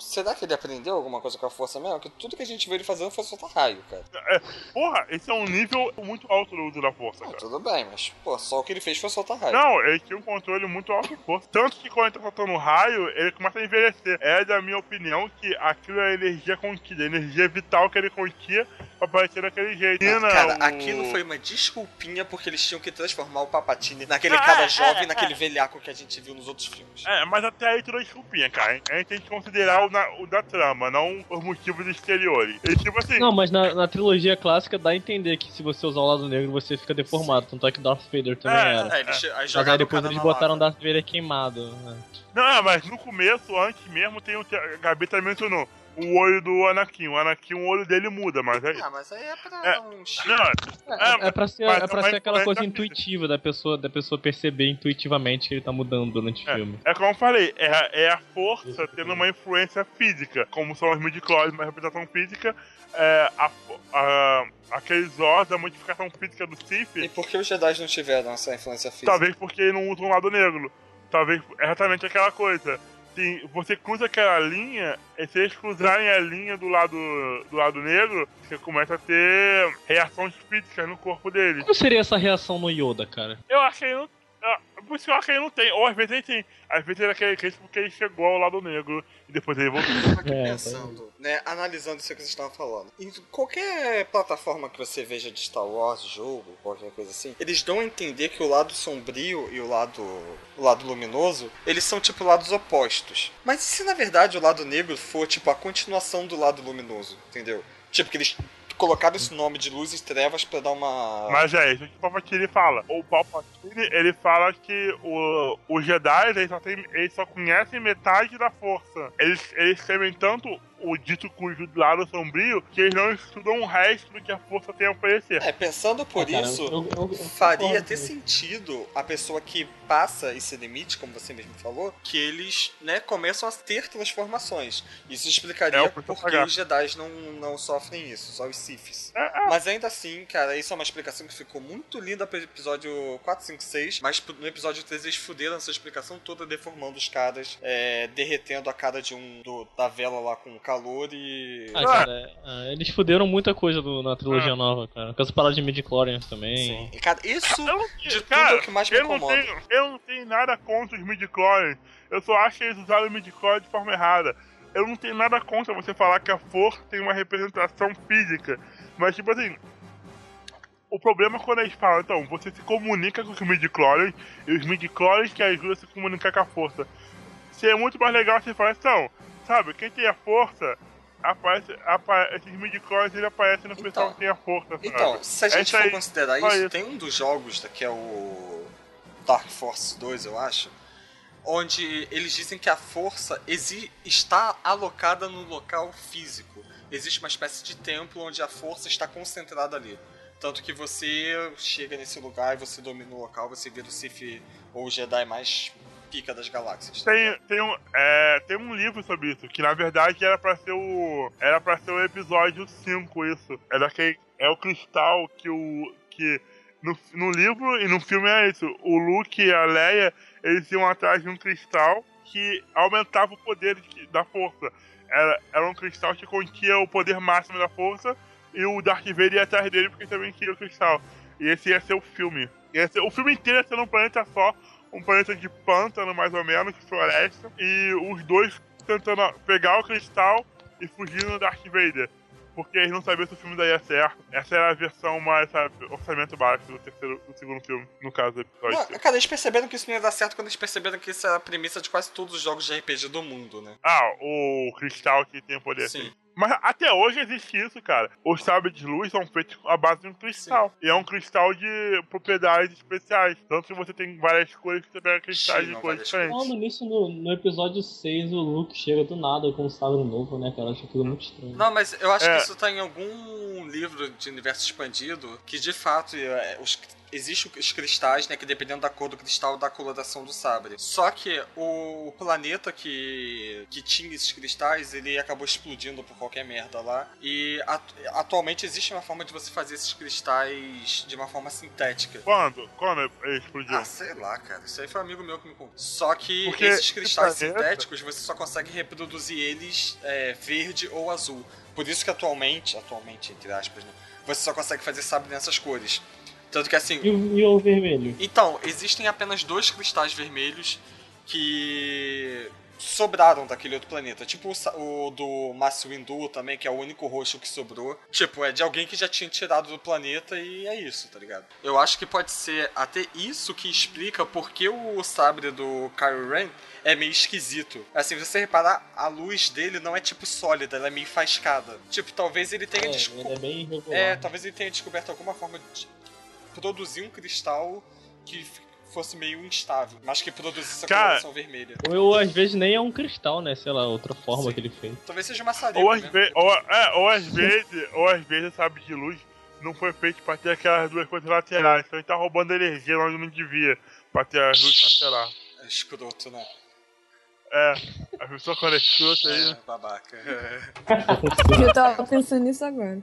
será que ele aprendeu alguma coisa com a força mesmo? Porque tudo que a gente viu ele fazendo foi soltar raio, cara. É, porra, esse é um nível muito alto do uso da força, Não, cara. tudo bem, mas, pô, só o que ele fez foi soltar raio. Não, ele tinha um controle muito alto de força. Tanto que quando ele tá soltando raio, ele começa a envelhecer. É da minha opinião que aquilo é a energia contida, a energia vital que ele continha aparecer daquele jeito. Mas, Não, cara, o- aquilo foi uma desculpinha porque eles tinham que transformar o Papatine naquele Ah, cara é, jovem, é, naquele velhaco que a gente viu nos outros filmes. É, mas até aí tudo é desculpinha, cara. A gente tem que considerar o, na- o da trama, não os motivos exteriores. E tipo assim. Não, mas na, na trilogia clássica dá a entender que se você usar o lado negro você fica deformado. Tanto é que Darth Vader também É, era. É, eles aí Mas aí depois eles botaram lava. Darth Vader queimado. né? Não, é, mas no começo, antes mesmo, tem o que a Gabi também mencionou. O olho do Anakin. O Anakin, o olho dele muda, mas é Ah, mas aí é pra É. um. Não, É, é pra ser, mas é pra não é ser aquela coisa influência intuitiva da pessoa, da pessoa perceber intuitivamente que ele tá mudando durante o É. filme. É como eu falei, é, a- é a força tendo uma influência física, como são os midi-chlorians, uma representação física, é, a, a, aqueles ossos, a modificação física do E Sith, por que os Jedi não tiveram essa influência física? talvez porque eles não usam o lado negro. Talvez é exatamente aquela coisa. Sim, você cruza aquela linha, e se eles cruzarem a linha do lado, do lado negro, você começa a ter reações físicas no corpo deles. Como seria essa reação no Yoda, cara? Eu acho que ele não. Eu- Por isso que eu acho que ele não tem. Ou às vezes ele tem. Às vezes ele é aquele case porque ele chegou ao lado negro e depois ele voltou. Eu tava aqui É, pensando, né, analisando isso que vocês estavam falando. Em qualquer plataforma que você veja de Star Wars, jogo, qualquer coisa assim, eles dão a entender que o lado sombrio e o lado, o lado luminoso, eles são tipo lados opostos. Mas e se na verdade o lado negro for tipo a continuação do lado luminoso, entendeu? Tipo que eles colocaram esse nome de luz e trevas pra dar uma Mas é isso que o Palpatine fala. O Palpatine, ele fala que o, os Jedi, eles só, tem, eles só conhecem metade da força. Eles, eles temem tanto o dito cujo lado sombrio que eles não estudam o resto do que a força tem a oferecer. É, pensando por Ah, cara, isso, eu- eu- eu faria ter sentido a pessoa que passa esse limite, como você mesmo falou, que eles, né, começam a ter transformações. Isso É, explicaria o a por que os Jedi não, não sofrem isso, só os Siths. É, é. Mas ainda assim, cara, isso é uma explicação que ficou muito linda pro episódio 4, 5, 6, mas no episódio 3 eles fuderam essa explicação toda, deformando os caras, é, derretendo a cara de um do- da vela lá com calor e... Ah, cara, é, eles fuderam muita coisa do- na trilogia Ah. nova, cara. Com as paradas de midichlorians também. Sim. E, cara, isso Eu não, de tudo cara, é o que mais me eu não, incomoda. tenho, eu não tenho nada contra os midi-chlorians. Eu só acho que eles usaram o midi-chlorian de forma errada. Eu não tenho nada contra você falar que a força tem uma representação física. Mas, tipo assim, o problema é quando eles falam, então, você se comunica com os midi-chlorians e os midi-chlorians que ajudam a se comunicar com a força. Seria muito mais legal você falar, então, sabe, quem tem a força, aparece, apa esses midi-chlorians ele aparecem no pessoal que tem a força, sabe? Então, se a É gente isso for considerar isso, isso. tem um dos jogos, que é o Dark Force 2, eu acho, onde eles dizem que a força está alocada no local físico. Existe uma espécie de templo onde a força está concentrada ali. Tanto que você chega nesse lugar e você domina o local, você vira o Sith ou o Jedi mais pica das galáxias. Tem, tem, um, é, tem um livro sobre isso, que na verdade era pra ser o. Era pra ser o episódio 5, isso. É daquele. É o cristal que o. que no, no livro e no filme é isso. O Luke e a Leia, eles iam atrás de um cristal que aumentava o poder de- da força. Era, era um cristal que continha o poder máximo da força e o Darth Vader ia atrás dele porque também queria o cristal. E esse ia ser o filme. Ia ser- o filme inteiro ia ser num planeta só, um planeta de pântano, mais ou menos, floresta, e os dois tentando pegar o cristal e fugir no Darth Vader. Porque eles não sabiam se o filme daria certo. Essa era a versão mais, sabe, orçamento baixo do, terceiro, do segundo filme, no caso do episódio. Não, cara, eles perceberam que isso não ia dar certo quando eles perceberam que isso é a premissa de quase todos os jogos de RPG do mundo, né? Ah, o cristal que tem o poder. Sim. Mas até hoje existe isso, cara. Os sabres de luz são feitos à base de um cristal. E é um cristal de propriedades especiais. Tanto que você tem várias cores que você pega cristais Sim, de cores diferentes. Falando nisso, no, no episódio 6, o Luke chega do nada com um sabre novo, né, cara? Eu acho aquilo muito estranho. Não, mas eu acho É. que isso tá em algum livro de universo expandido que de fato é, os, existe os cristais, né? Que dependendo da cor do cristal dá a coloração do sabre. Só que o planeta que, que tinha esses cristais, ele acabou explodindo por qualquer merda lá. E atu- atualmente existe uma forma de você fazer esses cristais de uma forma sintética. Quando? Quando ele explodiu? Ah, sei lá, cara. Isso aí foi um amigo meu que me contou. Só que Porque esses esse cristais planeta- sintéticos você só consegue reproduzir eles é, verde ou azul. Por isso que atualmente, atualmente, entre aspas, né, você só consegue fazer sabre nessas cores. Tanto que assim. E, o- e o vermelho? Então, existem apenas dois cristais vermelhos que sobraram daquele outro planeta. Tipo o, o do Mass Windu também, que é o único roxo que sobrou. Tipo, é de alguém que já tinha tirado do planeta e é isso, tá ligado? Eu acho que pode ser até isso que explica porque o sabre do Kylo Ren é meio esquisito. Assim, você reparar, a luz dele não é tipo sólida, ela é meio faiscada. Tipo, talvez ele tenha É, desco- ele é é, talvez ele tenha descoberto alguma forma de produzir um cristal que fosse meio instável, mas que produzisse a Cara- coloração vermelha. Ou às vezes nem é um cristal, né? Sei lá, outra forma Sim. que ele fez. Talvez seja maçarico, Ou às, né? ve ou, é, ou às vezes, ou às vezes, sabe, de luz não foi feito pra ter aquelas duas coisas laterais. Então ele tá roubando energia onde não devia pra ter as luzes laterais. É escroto, né? É, a pessoa quando é escrota aí. É, babaca. Eu tava pensando nisso agora.